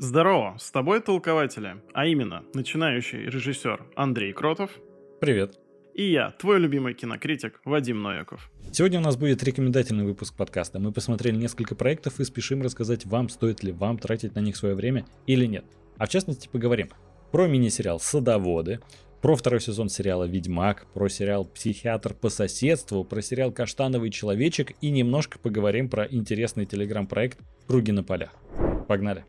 Здорово, с тобой толкователи, а именно начинающий режиссер Андрей Кротов. Привет. И я, твой любимый кинокритик Вадим Нояков. Сегодня у нас будет рекомендательный выпуск подкаста. Мы посмотрели несколько проектов и спешим рассказать вам, стоит ли вам тратить на них свое время или нет. А в частности поговорим про мини-сериал «Садоводы», про второй сезон сериала «Ведьмак», про сериал «Психиатр по соседству», про сериал «Каштановый человечек» и немножко поговорим про интересный телеграм-проект «Круги на полях». Погнали!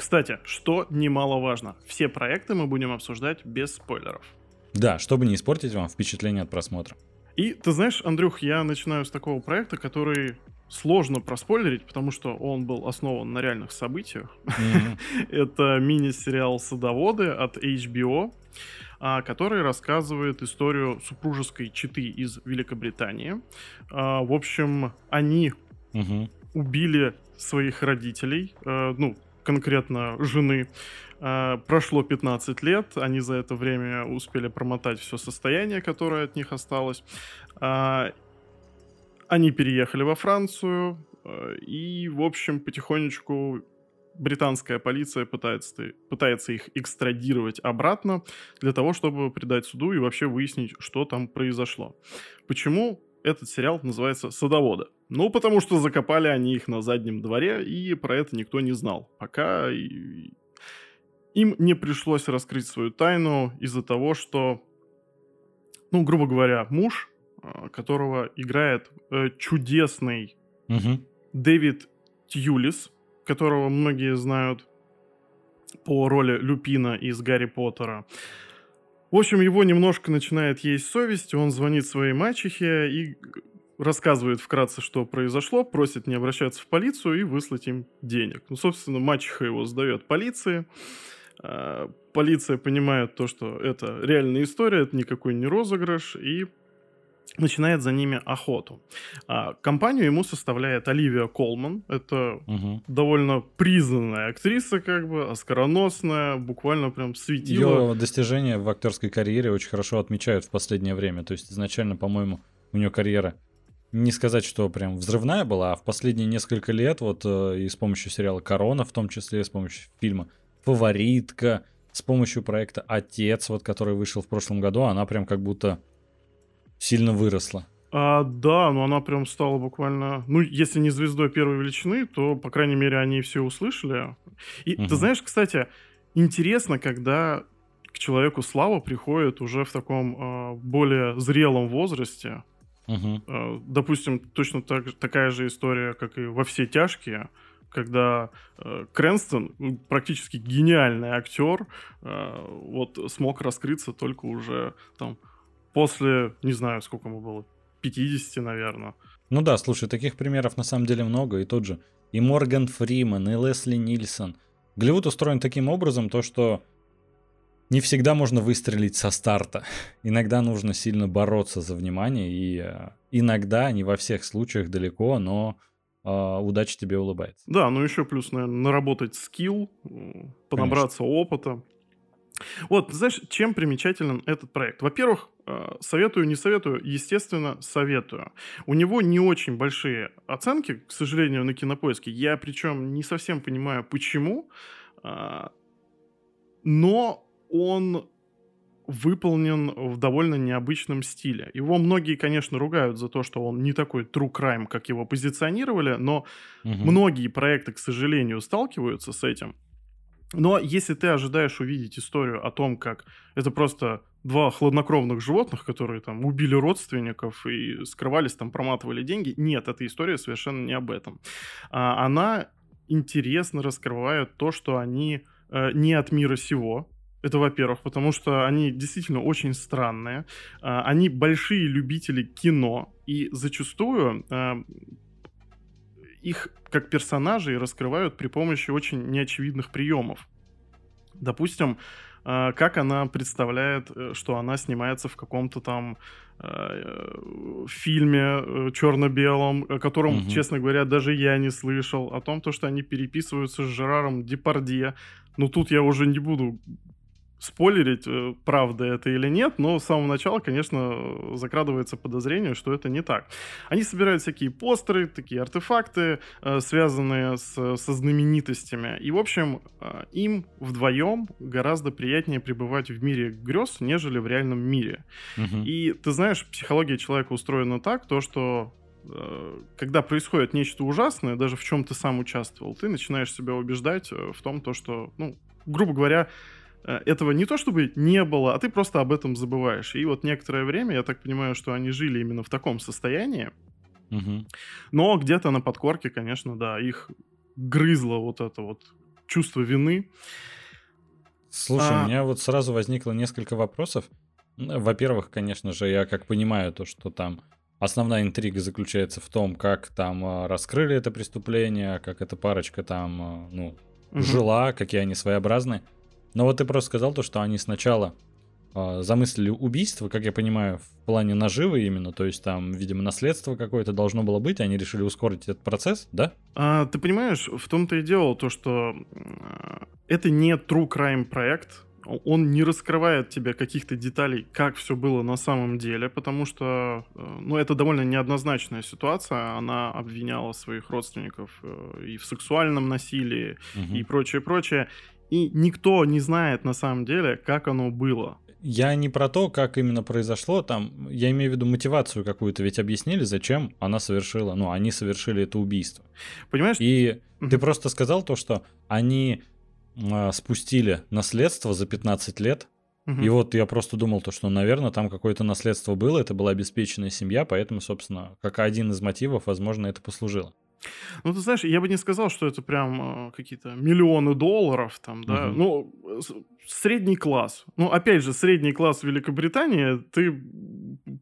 Кстати, что немаловажно, все проекты мы будем обсуждать без спойлеров. Да, чтобы не испортить вам впечатление от просмотра. И ты знаешь, Андрюх, я начинаю с такого проекта, который сложно проспойлерить, потому что он был основан на реальных событиях. Mm-hmm. Это мини-сериал «Садоводы» от HBO, а, который рассказывает историю супружеской четы из Великобритании. А, в общем, они mm-hmm. убили своих родителей, э, ну, конкретно жены. Э, прошло 15 лет, они за это время успели промотать все состояние, которое от них осталось. Э, они переехали во Францию, э, и, в общем, потихонечку британская полиция пытается, пытается их экстрадировать обратно для того, чтобы предать суду и вообще выяснить, что там произошло. Почему этот сериал называется «Садоводы»? Ну, потому что закопали они их на заднем дворе, и про это никто не знал. Пока им не пришлось раскрыть свою тайну из-за того, что, ну, грубо говоря, муж, а, которого играет э, чудесный угу. Дэвид Тьюлис, которого многие знают по роли Люпина из Гарри Поттера. В общем, его немножко начинает есть совесть, он звонит своей мачехе и рассказывает вкратце, что произошло, просит не обращаться в полицию и выслать им денег. Ну, собственно, мачеха его сдает полиции. А, полиция понимает то, что это реальная история, это никакой не розыгрыш, и начинает за ними охоту. А, компанию ему составляет Оливия Колман. Это угу. довольно признанная актриса, как бы, оскароносная, буквально прям светила. Ее достижения в актерской карьере очень хорошо отмечают в последнее время. То есть изначально, по-моему, у нее карьера не сказать, что прям взрывная была, а в последние несколько лет вот э, и с помощью сериала «Корона», в том числе с помощью фильма «Фаворитка», с помощью проекта «Отец», вот который вышел в прошлом году, она прям как будто сильно выросла. А, да, но она прям стала буквально, ну, если не звездой первой величины, то, по крайней мере, они все услышали. И угу. ты знаешь, кстати, интересно, когда к человеку слава приходит уже в таком э, более зрелом возрасте, Угу. Допустим, точно так, такая же история, как и во все тяжкие, когда э, Крэнстон, ну, практически гениальный актер, э, вот смог раскрыться только уже там после, не знаю, сколько ему было, 50, наверное. Ну да, слушай, таких примеров на самом деле много, и тот же и Морган Фриман, и Лесли Нильсон. Голливуд устроен таким образом, то что не всегда можно выстрелить со старта. Иногда нужно сильно бороться за внимание, и э, иногда, не во всех случаях далеко, но э, удача тебе улыбается. Да, ну еще плюс, наверное, наработать скилл, понабраться Конечно. опыта. Вот, знаешь, чем примечателен этот проект? Во-первых, э, советую, не советую, естественно, советую. У него не очень большие оценки, к сожалению, на кинопоиске. Я причем не совсем понимаю, почему. Э, но он выполнен в довольно необычном стиле. Его многие, конечно, ругают за то, что он не такой true crime, как его позиционировали, но угу. многие проекты, к сожалению, сталкиваются с этим. Но если ты ожидаешь увидеть историю о том, как это просто два хладнокровных животных, которые там убили родственников и скрывались, там проматывали деньги, нет, эта история совершенно не об этом. А, она интересно раскрывает то, что они э, не от мира сего, это, во-первых, потому что они действительно очень странные. А, они большие любители кино, и зачастую а, их как персонажей раскрывают при помощи очень неочевидных приемов. Допустим, а, как она представляет, э, что она снимается в каком-то там э, фильме э, черно-белом, о котором, угу. честно говоря, даже я не слышал, о том, то, что они переписываются с Жераром Депардье. Но тут я уже не буду спойлерить, э, правда это или нет, но с самого начала, конечно, закрадывается подозрение, что это не так. Они собирают всякие постеры, такие артефакты, э, связанные с, со знаменитостями. И, в общем, э, им вдвоем гораздо приятнее пребывать в мире грез, нежели в реальном мире. Угу. И ты знаешь, психология человека устроена так, то, что когда происходит нечто ужасное, даже в чем ты сам участвовал, ты начинаешь себя убеждать в том, то, что, ну, грубо говоря, этого не то чтобы не было, а ты просто об этом забываешь. И вот некоторое время, я так понимаю, что они жили именно в таком состоянии. Угу. Но где-то на подкорке, конечно, да, их грызло вот это вот чувство вины. Слушай, а... у меня вот сразу возникло несколько вопросов. Во-первых, конечно же, я как понимаю то, что там основная интрига заключается в том, как там а, раскрыли это преступление, как эта парочка там, а, ну, угу. жила, какие они своеобразные. Но вот ты просто сказал то, что они сначала э, замыслили убийство, как я понимаю, в плане наживы именно, то есть там, видимо, наследство какое-то должно было быть, они решили ускорить этот процесс, да? А, ты понимаешь, в том-то и дело то, что это не true crime проект, он не раскрывает тебе каких-то деталей, как все было на самом деле, потому что, э, ну, это довольно неоднозначная ситуация. Она обвиняла своих родственников э, и в сексуальном насилии угу. и прочее, прочее и никто не знает на самом деле, как оно было. Я не про то, как именно произошло, там, я имею в виду мотивацию какую-то, ведь объяснили, зачем она совершила, ну, они совершили это убийство. Понимаешь? И ты просто сказал то, что они э, спустили наследство за 15 лет, и вот я просто думал то, что, наверное, там какое-то наследство было, это была обеспеченная семья, поэтому, собственно, как один из мотивов, возможно, это послужило. Ну, ты знаешь, я бы не сказал, что это прям э, какие-то миллионы долларов, там, да. Угу. Ну, средний класс. Ну, опять же, средний класс Великобритании, ты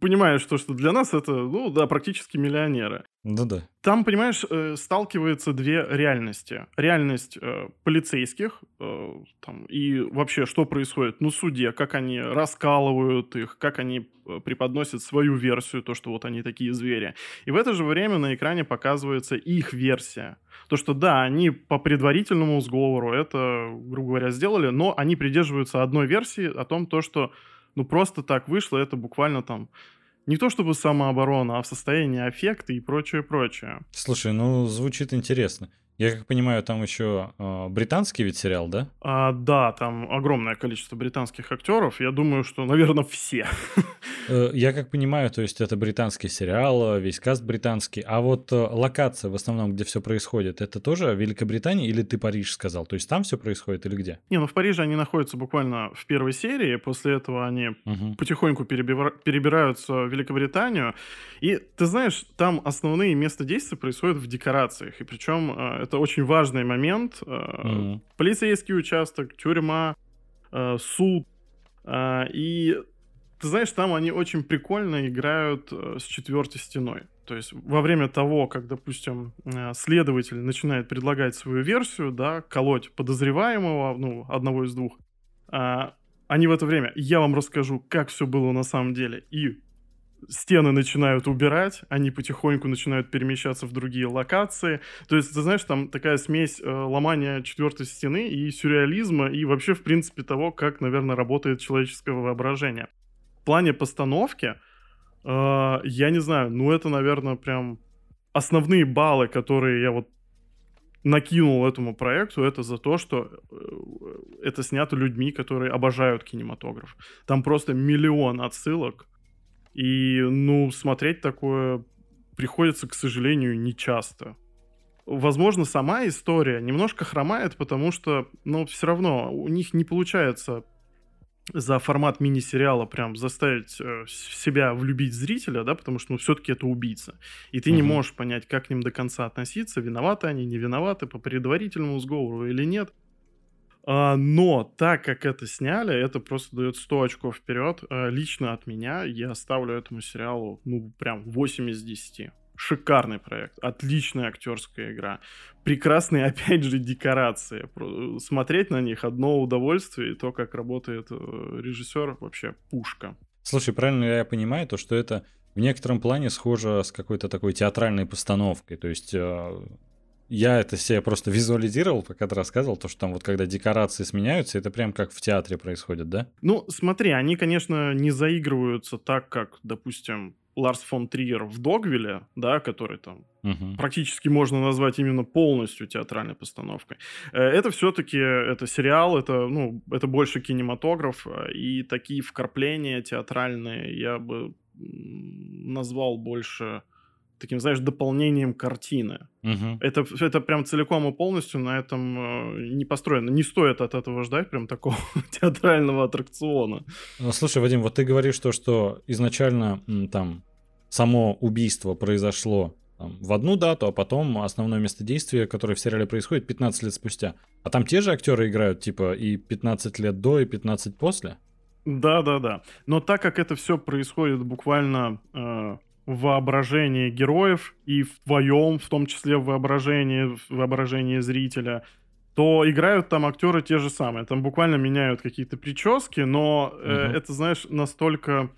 понимаешь, что, что для нас это, ну, да, практически миллионеры. Ну да. Там, понимаешь, э, сталкиваются две реальности. Реальность э, полицейских э, там, и вообще, что происходит на суде, как они раскалывают их, как они преподносят свою версию, то, что вот они такие звери. И в это же время на экране показывается их версия. То, что да, они по предварительному сговору это, грубо говоря, сделали, но они придерживаются одной версии о том, то, что ну просто так вышло, это буквально там не то чтобы самооборона, а в состоянии аффекта и прочее, прочее. Слушай, ну звучит интересно. Я как понимаю, там еще э, британский ведь сериал, да? А, да, там огромное количество британских актеров. Я думаю, что, наверное, все. Э, я как понимаю, то есть это британский сериал, весь каст британский. А вот э, локация в основном, где все происходит, это тоже Великобритания или ты Париж сказал? То есть там все происходит или где? Не, ну в Париже они находятся буквально в первой серии. После этого они угу. потихоньку перебира... перебираются в Великобританию. И ты знаешь, там основные места действия происходят в декорациях. И причем это очень важный момент. Mm-hmm. Полицейский участок, тюрьма, э, суд. Э, и ты знаешь, там они очень прикольно играют с четвертой стеной. То есть во время того, как, допустим, следователь начинает предлагать свою версию, да, колоть подозреваемого, ну, одного из двух, они в это время, я вам расскажу, как все было на самом деле, и стены начинают убирать, они потихоньку начинают перемещаться в другие локации. То есть, ты знаешь, там такая смесь э, ломания четвертой стены и сюрреализма, и вообще, в принципе, того, как, наверное, работает человеческое воображение. В плане постановки, э, я не знаю, ну это, наверное, прям основные баллы, которые я вот накинул этому проекту, это за то, что э, это снято людьми, которые обожают кинематограф. Там просто миллион отсылок и, ну, смотреть такое приходится, к сожалению, не часто. Возможно, сама история немножко хромает, потому что, ну, все равно у них не получается за формат мини-сериала прям заставить э, себя влюбить зрителя, да, потому что, ну, все-таки это убийца. И ты угу. не можешь понять, как к ним до конца относиться, виноваты они, не виноваты, по предварительному сговору или нет. А, но так как это сняли, это просто дает 100 очков вперед. А, лично от меня я ставлю этому сериалу, ну, прям 8 из 10. Шикарный проект, отличная актерская игра, прекрасные, опять же, декорации. Смотреть на них одно удовольствие, и то, как работает э, режиссер, вообще пушка. Слушай, правильно я понимаю, то, что это в некотором плане схоже с какой-то такой театральной постановкой, то есть э, я это себе просто визуализировал, пока ты рассказывал, то, что там вот когда декорации сменяются, это прям как в театре происходит, да? Ну, смотри, они, конечно, не заигрываются так, как, допустим, Ларс фон Триер в Догвилле, да, который там угу. практически можно назвать именно полностью театральной постановкой. Э, это все-таки это сериал, это ну это больше кинематограф э, и такие вкрапления театральные я бы назвал больше таким, знаешь, дополнением картины. Угу. Это, это прям целиком и полностью на этом э, не построено. Не стоит от этого ждать прям такого театрального аттракциона. Ну, слушай, Вадим, вот ты говоришь то, что изначально там само убийство произошло там, в одну дату, а потом основное место действия, которое в сериале происходит, 15 лет спустя. А там те же актеры играют, типа, и 15 лет до, и 15 после? Да, да, да. Но так как это все происходит буквально э, в воображении героев и в твоем, в том числе в воображении, в воображении зрителя, то играют там актеры те же самые. Там буквально меняют какие-то прически, но э, угу. это, знаешь, настолько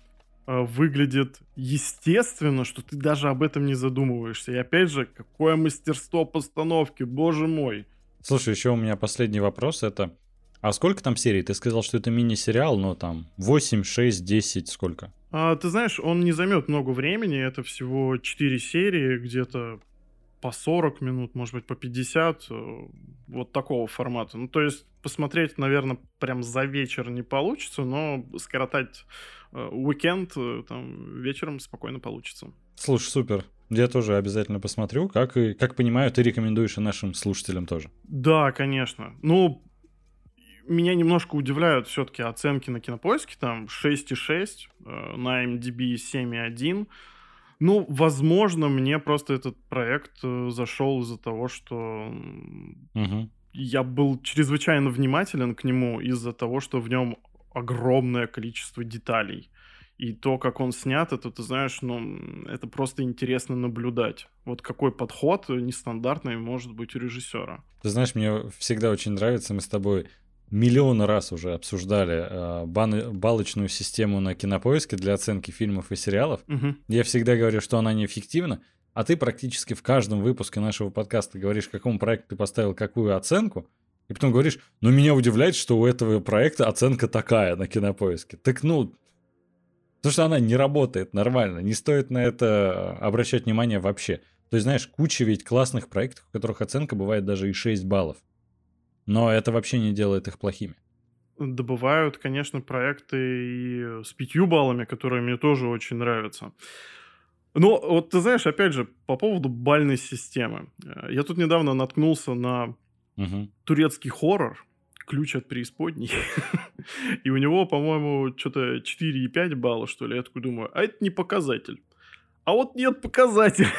Э, выглядит естественно, что ты даже об этом не задумываешься. И опять же, какое мастерство постановки, боже мой. Слушай, еще у меня последний вопрос, это... А сколько там серий? Ты сказал, что это мини-сериал, но там 8, 6, 10, сколько? А, ты знаешь, он не займет много времени, это всего 4 серии, где-то по 40 минут, может быть, по 50, э, вот такого формата. Ну, то есть посмотреть, наверное, прям за вечер не получится, но скоротать Э, уикенд э, там вечером спокойно получится. Слушай, супер. Я тоже обязательно посмотрю. Как, и, как понимаю, ты рекомендуешь и нашим слушателям тоже. Да, конечно. Ну, меня немножко удивляют все-таки оценки на кинопоиске. Там 6,6, э, на MDB 7,1. Ну, возможно, мне просто этот проект зашел из-за того, что угу. я был чрезвычайно внимателен к нему из-за того, что в нем огромное количество деталей. И то, как он снят, это, ты знаешь, ну, это просто интересно наблюдать. Вот какой подход нестандартный может быть у режиссера. Ты знаешь, мне всегда очень нравится, мы с тобой миллион раз уже обсуждали э, бан- балочную систему на кинопоиске для оценки фильмов и сериалов. Угу. Я всегда говорю, что она неэффективна, а ты практически в каждом выпуске нашего подкаста говоришь, какому проекту ты поставил какую оценку, и потом говоришь, ну меня удивляет, что у этого проекта оценка такая на кинопоиске. Так ну, потому что она не работает нормально, не стоит на это обращать внимание вообще. То есть, знаешь, куча ведь классных проектов, у которых оценка бывает даже и 6 баллов. Но это вообще не делает их плохими. Добывают, конечно, проекты и с пятью баллами, которые мне тоже очень нравятся. Но вот ты знаешь, опять же, по поводу бальной системы. Я тут недавно наткнулся на Угу. Турецкий хоррор, ключ от преисподней. и у него, по-моему, что-то 4,5 балла, что ли. Я такой думаю, а это не показатель. А вот нет показателя.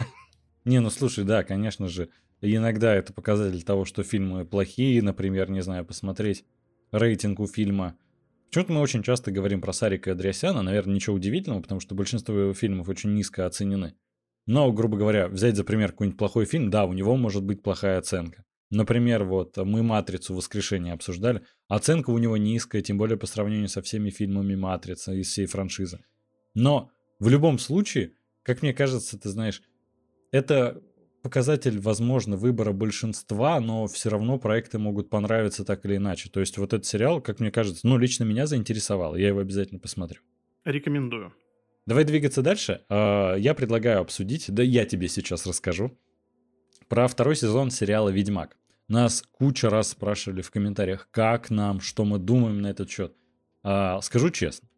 не, ну слушай, да, конечно же, иногда это показатель того, что фильмы плохие, например, не знаю, посмотреть рейтинг у фильма. Почему-то мы очень часто говорим про Сарика и Андреасяна, наверное, ничего удивительного, потому что большинство его фильмов очень низко оценены. Но, грубо говоря, взять за пример какой-нибудь плохой фильм, да, у него может быть плохая оценка. Например, вот мы «Матрицу. Воскрешение» обсуждали. Оценка у него низкая, тем более по сравнению со всеми фильмами «Матрица» из всей франшизы. Но в любом случае, как мне кажется, ты знаешь, это показатель, возможно, выбора большинства, но все равно проекты могут понравиться так или иначе. То есть вот этот сериал, как мне кажется, ну, лично меня заинтересовал. Я его обязательно посмотрю. Рекомендую. Давай двигаться дальше. А, я предлагаю обсудить, да я тебе сейчас расскажу, про второй сезон сериала «Ведьмак». Нас куча раз спрашивали в комментариях, как нам, что мы думаем на этот счет. А, скажу честно,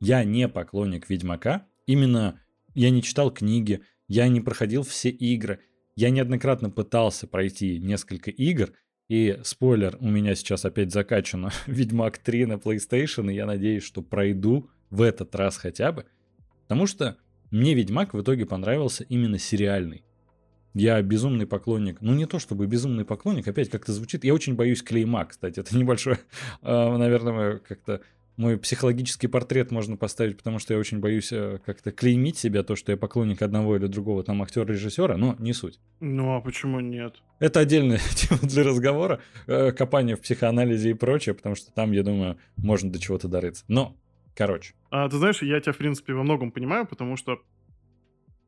я не поклонник Ведьмака. Именно я не читал книги, я не проходил все игры. Я неоднократно пытался пройти несколько игр, и спойлер, у меня сейчас опять закачано Ведьмак 3 на PlayStation, и я надеюсь, что пройду в этот раз хотя бы. Потому что мне Ведьмак в итоге понравился именно сериальный. Я безумный поклонник. Ну, не то чтобы безумный поклонник, опять как-то звучит. Я очень боюсь клейма, кстати. Это небольшой, а, наверное, как-то мой психологический портрет можно поставить, потому что я очень боюсь э, как-то клеймить себя, то, что я поклонник одного или другого там актера-режиссера, но не суть. Ну, а почему нет? Это отдельная тема для разговора, э, копание в психоанализе и прочее, потому что там, я думаю, можно до чего-то дорыться. Но, короче. А, ты знаешь, я тебя, в принципе, во многом понимаю, потому что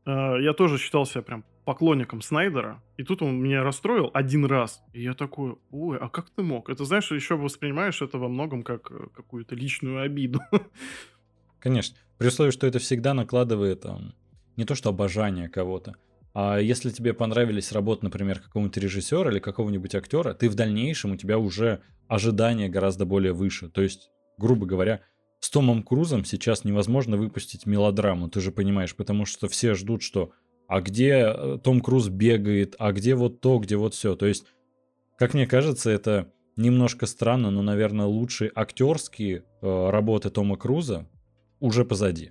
я тоже считал себя прям поклонником Снайдера, и тут он меня расстроил один раз. И я такой, ой, а как ты мог? Это, знаешь, еще воспринимаешь это во многом как э, какую-то личную обиду. Конечно. При условии, что это всегда накладывает там, не то что обожание кого-то, а если тебе понравились работы, например, какого-нибудь режиссера или какого-нибудь актера, ты в дальнейшем у тебя уже ожидания гораздо более выше. То есть, грубо говоря, с Томом Крузом сейчас невозможно выпустить мелодраму, ты же понимаешь, потому что все ждут, что а где э, Том Круз бегает, а где вот то, где вот все. То есть, как мне кажется, это немножко странно, но, наверное, лучшие актерские э, работы Тома Круза уже позади.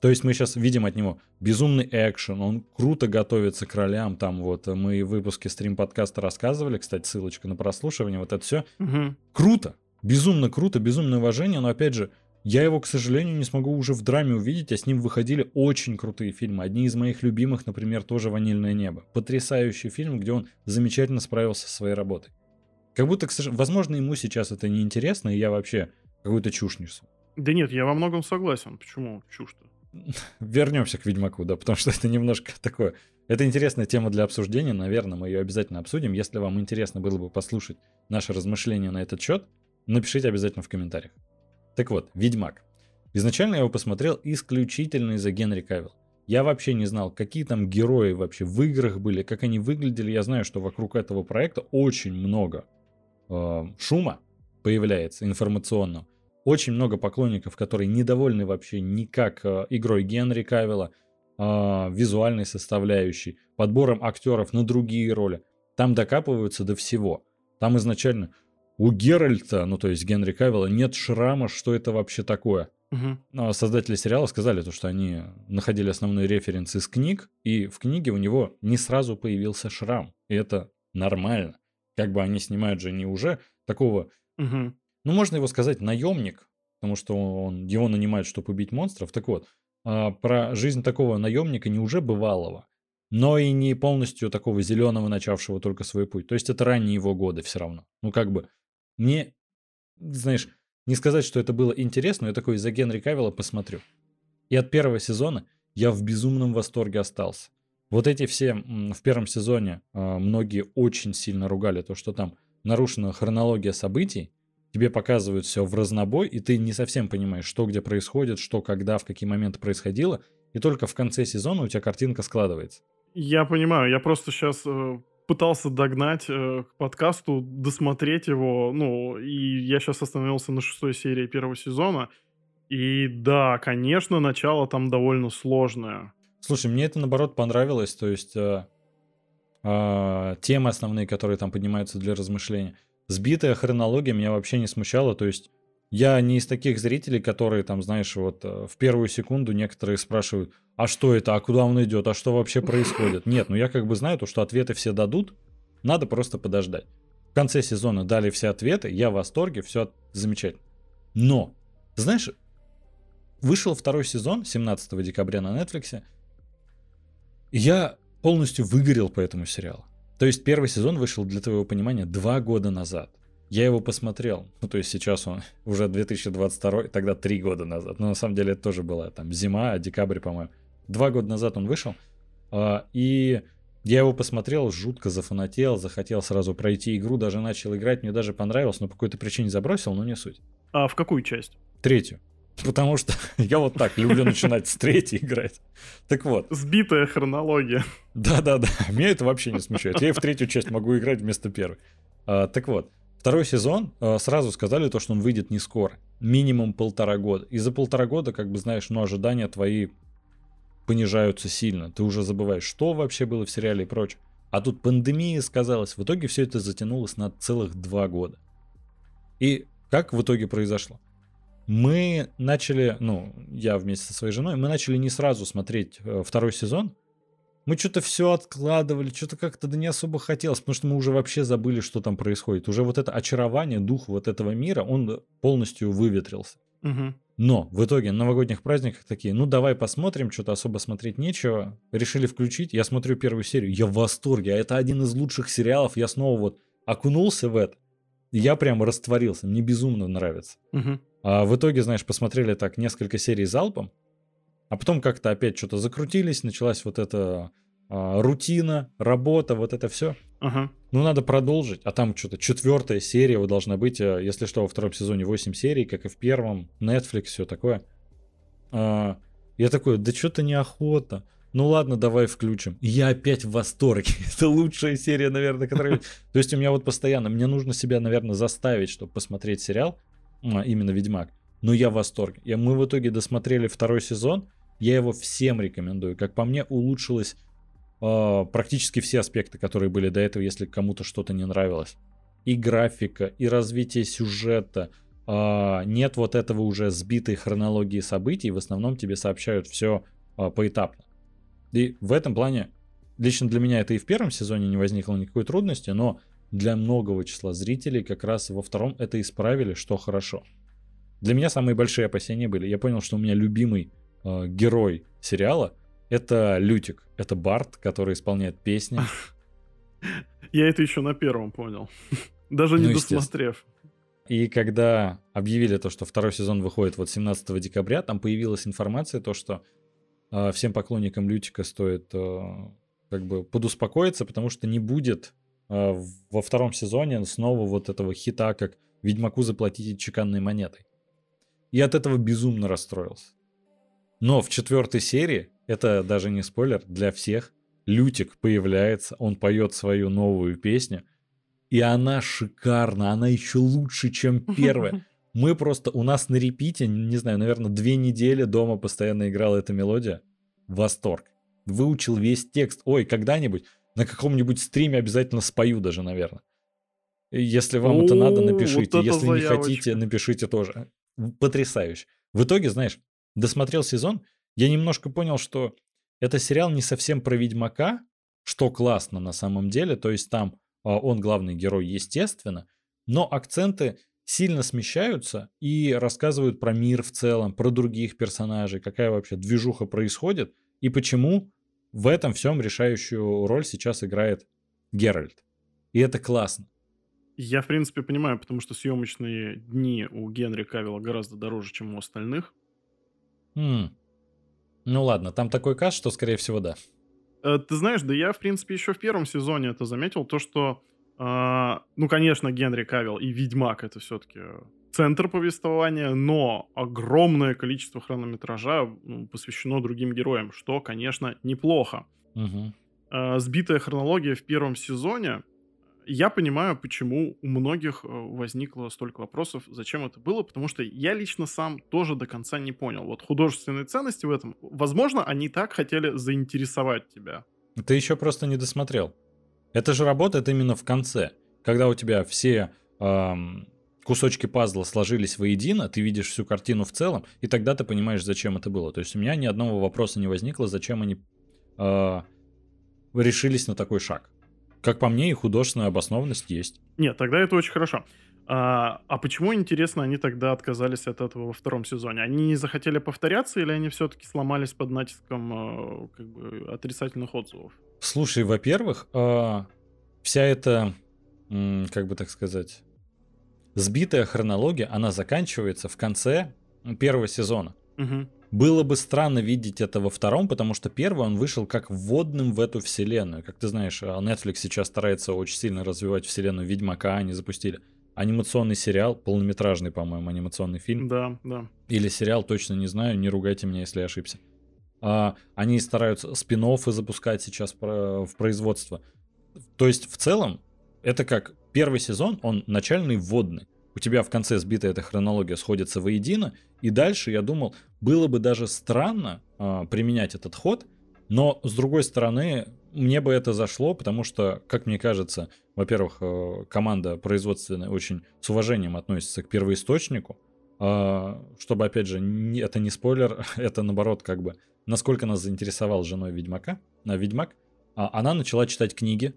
То есть мы сейчас видим от него безумный экшен, он круто готовится к ролям, там вот мы в выпуске стрим-подкаста рассказывали, кстати, ссылочка на прослушивание, вот это все. Угу. Круто, безумно круто, безумное уважение, но опять же, я его, к сожалению, не смогу уже в драме увидеть, а с ним выходили очень крутые фильмы. Одни из моих любимых, например, тоже «Ванильное небо». Потрясающий фильм, где он замечательно справился со своей работой. Как будто, к сожалению, возможно, ему сейчас это не интересно, и я вообще какую-то чушь несу. Да нет, я во многом согласен. Почему чушь-то? Вернемся к Ведьмаку, да, потому что это немножко такое... Это интересная тема для обсуждения, наверное, мы ее обязательно обсудим. Если вам интересно было бы послушать наши размышления на этот счет, напишите обязательно в комментариях. Так вот, Ведьмак. Изначально я его посмотрел исключительно из-за Генри Кавилл. Я вообще не знал, какие там герои вообще в играх были, как они выглядели. Я знаю, что вокруг этого проекта очень много э, шума появляется информационного. Очень много поклонников, которые недовольны вообще никак э, игрой Генри Кавилла, э, визуальной составляющей, подбором актеров на другие роли. Там докапываются до всего. Там изначально у Геральта, ну то есть Генри Кавилла, нет шрама, что это вообще такое. Угу. Создатели сериала сказали то, что они находили основной референс из книг, и в книге у него не сразу появился шрам. И это нормально. Как бы они снимают же не уже такого, угу. ну можно его сказать, наемник, потому что он, его нанимают, чтобы убить монстров. Так вот, а, про жизнь такого наемника не уже бывалого, но и не полностью такого зеленого, начавшего только свой путь. То есть это ранние его годы все равно. Ну как бы мне, знаешь, не сказать, что это было интересно, но я такой за Генри Кавилла посмотрю. И от первого сезона я в безумном восторге остался. Вот эти все в первом сезоне а, многие очень сильно ругали то, что там нарушена хронология событий, тебе показывают все в разнобой, и ты не совсем понимаешь, что где происходит, что когда, в какие моменты происходило, и только в конце сезона у тебя картинка складывается. Я понимаю, я просто сейчас э, пытался догнать э, к подкасту, досмотреть его, ну, и я сейчас остановился на шестой серии первого сезона, и да, конечно, начало там довольно сложное. Слушай, мне это наоборот понравилось, то есть э, э, темы основные, которые там поднимаются для размышления. Сбитая хронология меня вообще не смущала, то есть я не из таких зрителей, которые там, знаешь, вот э, в первую секунду некоторые спрашивают, а что это, а куда он идет, а что вообще происходит. Нет, ну я как бы знаю то, что ответы все дадут, надо просто подождать. В конце сезона дали все ответы, я в восторге, все замечательно. Но, знаешь, вышел второй сезон 17 декабря на Netflix, и я полностью выгорел по этому сериалу. То есть первый сезон вышел, для твоего понимания, два года назад. Я его посмотрел, ну то есть сейчас он уже 2022, тогда три года назад. Но на самом деле это тоже была там зима, декабрь, по-моему. Два года назад он вышел. А, и я его посмотрел, жутко зафанател, захотел сразу пройти игру, даже начал играть, мне даже понравилось, но по какой-то причине забросил, но не суть. А в какую часть? Третью. Потому что я вот так люблю начинать с третьей играть. Так вот. Сбитая хронология. Да-да-да, меня это вообще не смущает. Я и в третью часть могу играть вместо первой. А, так вот, второй сезон а, сразу сказали то, что он выйдет не скоро. Минимум полтора года. И за полтора года, как бы знаешь, ну, ожидания твои понижаются сильно. Ты уже забываешь, что вообще было в сериале и прочее. А тут пандемия сказалась. В итоге все это затянулось на целых два года. И как в итоге произошло? Мы начали, ну, я вместе со своей женой, мы начали не сразу смотреть э, второй сезон. Мы что-то все откладывали, что-то как-то да не особо хотелось, потому что мы уже вообще забыли, что там происходит. Уже вот это очарование, дух вот этого мира, он полностью выветрился. Угу. Но в итоге на новогодних праздниках такие, ну давай посмотрим, что-то особо смотреть нечего. Решили включить, я смотрю первую серию, я в восторге, а это один из лучших сериалов, я снова вот окунулся в это. Я прям растворился, мне безумно нравится. Угу. А в итоге, знаешь, посмотрели так несколько серий залпом, А потом как-то опять что-то закрутились, началась вот эта а, рутина, работа, вот это все. Ага. Ну, надо продолжить. А там что-то четвертая серия вот должна быть, э, если что, во втором сезоне 8 серий, как и в первом. Netflix, все такое. А, я такой, да что-то неохота. Ну ладно, давай включим. И я опять в восторге. Это лучшая серия, наверное, которая... То есть у меня вот постоянно, мне нужно себя, наверное, заставить, чтобы посмотреть сериал, а, именно Ведьмак. Но я в восторге. И мы в итоге досмотрели второй сезон. Я его всем рекомендую. Как по мне, улучшилось э, практически все аспекты, которые были до этого, если кому-то что-то не нравилось. И графика, и развитие сюжета. Э, нет вот этого уже сбитой хронологии событий. В основном тебе сообщают все э, поэтапно. И в этом плане, лично для меня это и в первом сезоне не возникло никакой трудности, но для многого числа зрителей как раз во втором это исправили, что хорошо. Для меня самые большие опасения были. Я понял, что у меня любимый э, герой сериала это Лютик, это Барт, который исполняет песни. Я это еще на первом понял. Даже не ну, досмотрев. И когда объявили то, что второй сезон выходит вот 17 декабря, там появилась информация, то, что э, всем поклонникам Лютика стоит э, как бы подуспокоиться, потому что не будет э, во втором сезоне снова вот этого хита, как Ведьмаку заплатите чеканной монетой. И от этого безумно расстроился. Но в четвертой серии это даже не спойлер для всех. Лютик появляется, он поет свою новую песню, и она шикарна, она еще лучше, чем первая. Мы просто, у нас на репите, не знаю, наверное, две недели дома постоянно играла эта мелодия. Восторг. Выучил весь текст. Ой, когда-нибудь на каком-нибудь стриме обязательно спою даже, наверное. Если вам это надо, напишите. Если не хотите, напишите тоже. Потрясающе. В итоге, знаешь, досмотрел сезон, я немножко понял, что это сериал не совсем про Ведьмака, что классно на самом деле, то есть там а, он главный герой, естественно, но акценты сильно смещаются и рассказывают про мир в целом, про других персонажей, какая вообще движуха происходит и почему в этом всем решающую роль сейчас играет Геральт. И это классно. Я, в принципе, понимаю, потому что съемочные дни у Генри Кавилла гораздо дороже, чем у остальных. Хм. Ну ладно, там такой каст, что скорее всего да. Э, ты знаешь, да я, в принципе, еще в первом сезоне это заметил, то, что, э, ну, конечно, Генри Кавилл и Ведьмак это все-таки центр повествования, но огромное количество хронометража ну, посвящено другим героям, что, конечно, неплохо. Угу. Э, сбитая хронология в первом сезоне я понимаю, почему у многих э, возникло столько вопросов, зачем это было, потому что я лично сам тоже до конца не понял. Вот художественные ценности в этом, возможно, они так хотели заинтересовать тебя. Ты еще просто не досмотрел. Это же работает именно в конце, когда у тебя все эм, кусочки пазла сложились воедино, ты видишь всю картину в целом, и тогда ты понимаешь, зачем это было. То есть у меня ни одного вопроса не возникло, зачем они э, решились на такой шаг. Как по мне, и художественная обоснованность есть. Нет, тогда это очень хорошо. А, а почему, интересно, они тогда отказались от этого во втором сезоне? Они не захотели повторяться или они все-таки сломались под натиском э, как бы, отрицательных отзывов? Слушай, во-первых, э, вся эта, как бы так сказать, сбитая хронология, она заканчивается в конце первого сезона. Угу. Было бы странно видеть это во втором, потому что первый он вышел как вводным в эту вселенную. Как ты знаешь, а, Netflix сейчас старается очень сильно развивать вселенную Ведьмака, они запустили анимационный сериал, полнометражный, по-моему, анимационный фильм. Да, да. Или сериал, точно не знаю, не ругайте меня, если я ошибся. А, они стараются спин запускать сейчас в производство. То есть, в целом, это как первый сезон, он начальный вводный у тебя в конце сбитая эта хронология сходится воедино, и дальше я думал, было бы даже странно э, применять этот ход, но с другой стороны, мне бы это зашло, потому что, как мне кажется, во-первых, э, команда производственная очень с уважением относится к первоисточнику, э, чтобы, опять же, не, это не спойлер, это наоборот, как бы, насколько нас заинтересовал женой Ведьмака, на Ведьмак, э, она начала читать книги,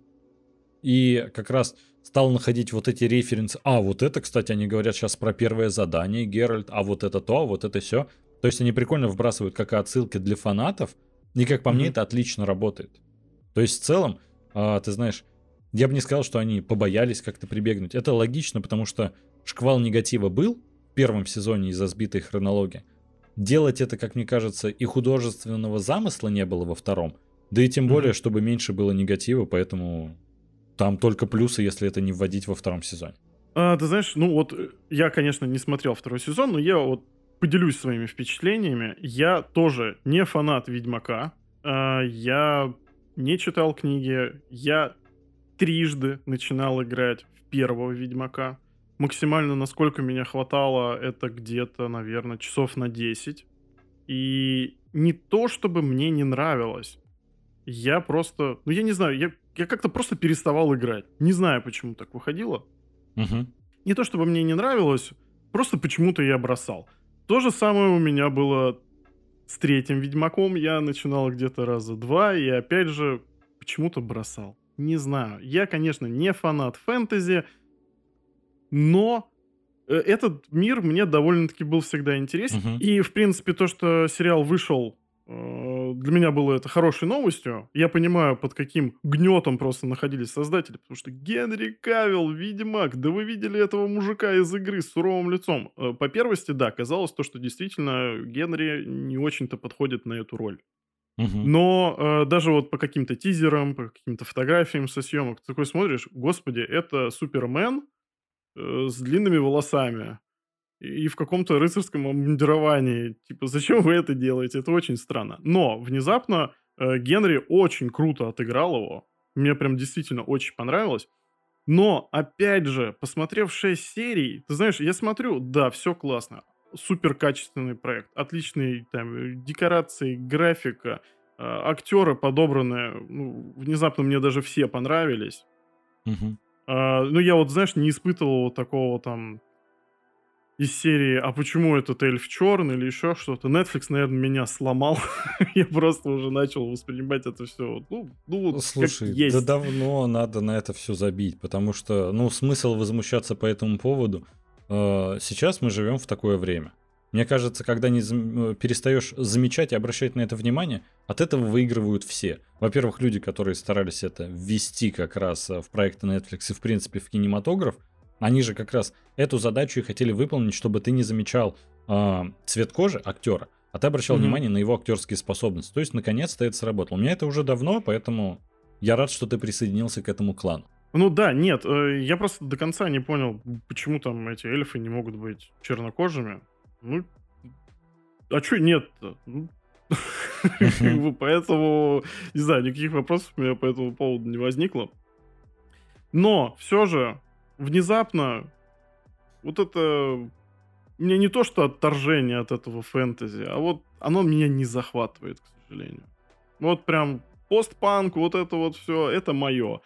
и как раз стал находить вот эти референсы. А, вот это, кстати, они говорят сейчас про первое задание, Геральт, а вот это то, а вот это все. То есть они прикольно вбрасывают как отсылки для фанатов, и как по mm-hmm. мне это отлично работает. То есть в целом, а, ты знаешь, я бы не сказал, что они побоялись как-то прибегнуть. Это логично, потому что шквал негатива был в первом сезоне из-за сбитой хронологии. делать это, как мне кажется, и художественного замысла не было во втором, да и тем более, mm-hmm. чтобы меньше было негатива, поэтому там только плюсы, если это не вводить во втором сезоне. А, ты знаешь, ну вот э, я, конечно, не смотрел второй сезон, но я вот поделюсь своими впечатлениями. Я тоже не фанат Ведьмака. А, я не читал книги. Я трижды начинал играть в первого Ведьмака. Максимально, насколько меня хватало, это где-то, наверное, часов на 10. И не то, чтобы мне не нравилось. Я просто... Ну, я не знаю, я, я как-то просто переставал играть. Не знаю, почему так выходило. Угу. Не то, чтобы мне не нравилось, просто почему-то я бросал. То же самое у меня было с третьим Ведьмаком. Я начинал где-то раза два, и опять же почему-то бросал. Не знаю. Я, конечно, не фанат фэнтези, но э, этот мир мне довольно-таки был всегда интересен. Uh-huh. И, в принципе, то, что сериал вышел для меня было это хорошей новостью. Я понимаю, под каким гнетом просто находились создатели, потому что Генри Кавилл, Ведьмак, да вы видели этого мужика из игры с суровым лицом. Э, по первости, да, казалось то, что действительно Генри не очень-то подходит на эту роль. Угу. Но э, даже вот по каким-то тизерам, по каким-то фотографиям со съемок, ты такой смотришь, господи, это Супермен э, с длинными волосами и в каком-то рыцарском обмундировании. Типа, зачем вы это делаете? Это очень странно. Но внезапно э, Генри очень круто отыграл его. Мне прям действительно очень понравилось. Но, опять же, посмотрев 6 серий, ты знаешь, я смотрю, да, все классно. Супер качественный проект. Отличные там декорации, графика, э, актеры подобранные. Ну, внезапно мне даже все понравились. Угу. Uh, ну, я вот, знаешь, не испытывал такого там из серии «А почему этот эльф черный?» или еще что-то. Netflix, наверное, меня сломал. Я просто уже начал воспринимать это все. Ну, ну Слушай, есть. да давно надо на это все забить, потому что, ну, смысл возмущаться по этому поводу. Э, сейчас мы живем в такое время. Мне кажется, когда не. Э, перестаешь замечать и обращать на это внимание, от этого выигрывают все. Во-первых, люди, которые старались это ввести как раз э, в проекты Netflix и, в принципе, в кинематограф, они же как раз эту задачу и хотели выполнить, чтобы ты не замечал э, цвет кожи актера, а ты обращал mm-hmm. внимание на его актерские способности. То есть, наконец-то это сработало. У меня это уже давно, поэтому я рад, что ты присоединился к этому клану. Ну да, нет, э, я просто до конца не понял, почему там эти эльфы не могут быть чернокожими. Ну, а чё нет-то? Ну, поэтому, не знаю, никаких вопросов у меня по этому поводу не возникло. Но все же внезапно вот это... Мне не то, что отторжение от этого фэнтези, а вот оно меня не захватывает, к сожалению. Вот прям постпанк, вот это вот все, это мое.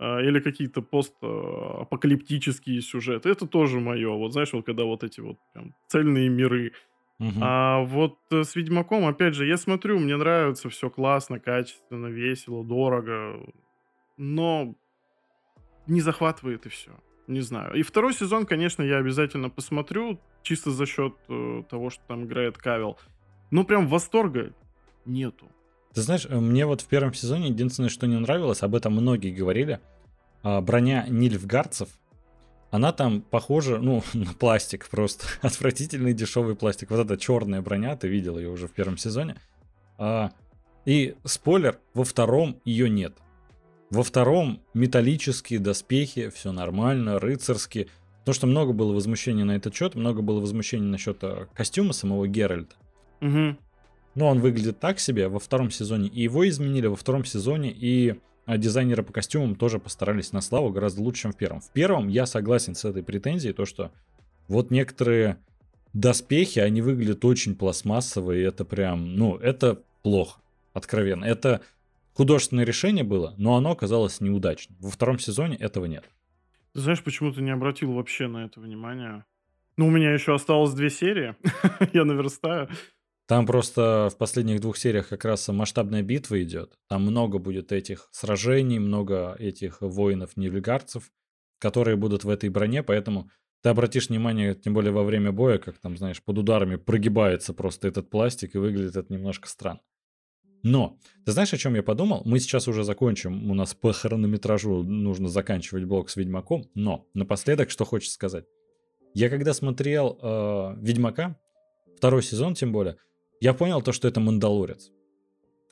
А, или какие-то постапокалиптические сюжеты, это тоже мое. Вот знаешь, вот когда вот эти вот прям цельные миры. Угу. А вот э, с Ведьмаком, опять же, я смотрю, мне нравится, все классно, качественно, весело, дорого, но не захватывает и все не знаю. И второй сезон, конечно, я обязательно посмотрю, чисто за счет э, того, что там играет Кавел. Но прям восторга нету. Ты знаешь, э, мне вот в первом сезоне единственное, что не нравилось, об этом многие говорили, а, броня нильфгардцев, она там похожа, ну, на пластик просто. Отвратительный дешевый пластик. Вот эта черная броня, ты видел ее уже в первом сезоне. А, и спойлер, во втором ее нет. Во втором металлические доспехи, все нормально, рыцарские. Потому что много было возмущений на этот счет, много было возмущений насчет э, костюма самого Геральта. Угу. Но он выглядит так себе во втором сезоне. И его изменили во втором сезоне, и э, дизайнеры по костюмам тоже постарались на славу гораздо лучше, чем в первом. В первом я согласен с этой претензией, то что вот некоторые доспехи, они выглядят очень пластмассовые, и это прям, ну, это плохо, откровенно. Это художественное решение было, но оно оказалось неудачным. Во втором сезоне этого нет. Ты знаешь, почему ты не обратил вообще на это внимание? Ну, у меня еще осталось две серии. Я наверстаю. Там просто в последних двух сериях как раз масштабная битва идет. Там много будет этих сражений, много этих воинов-нильгарцев, которые будут в этой броне, поэтому ты обратишь внимание, тем более во время боя, как там, знаешь, под ударами прогибается просто этот пластик, и выглядит это немножко странно. Но, ты знаешь, о чем я подумал? Мы сейчас уже закончим, у нас по хронометражу нужно заканчивать блок с Ведьмаком, но напоследок, что хочется сказать. Я когда смотрел э, Ведьмака, второй сезон тем более, я понял то, что это «Мандалорец».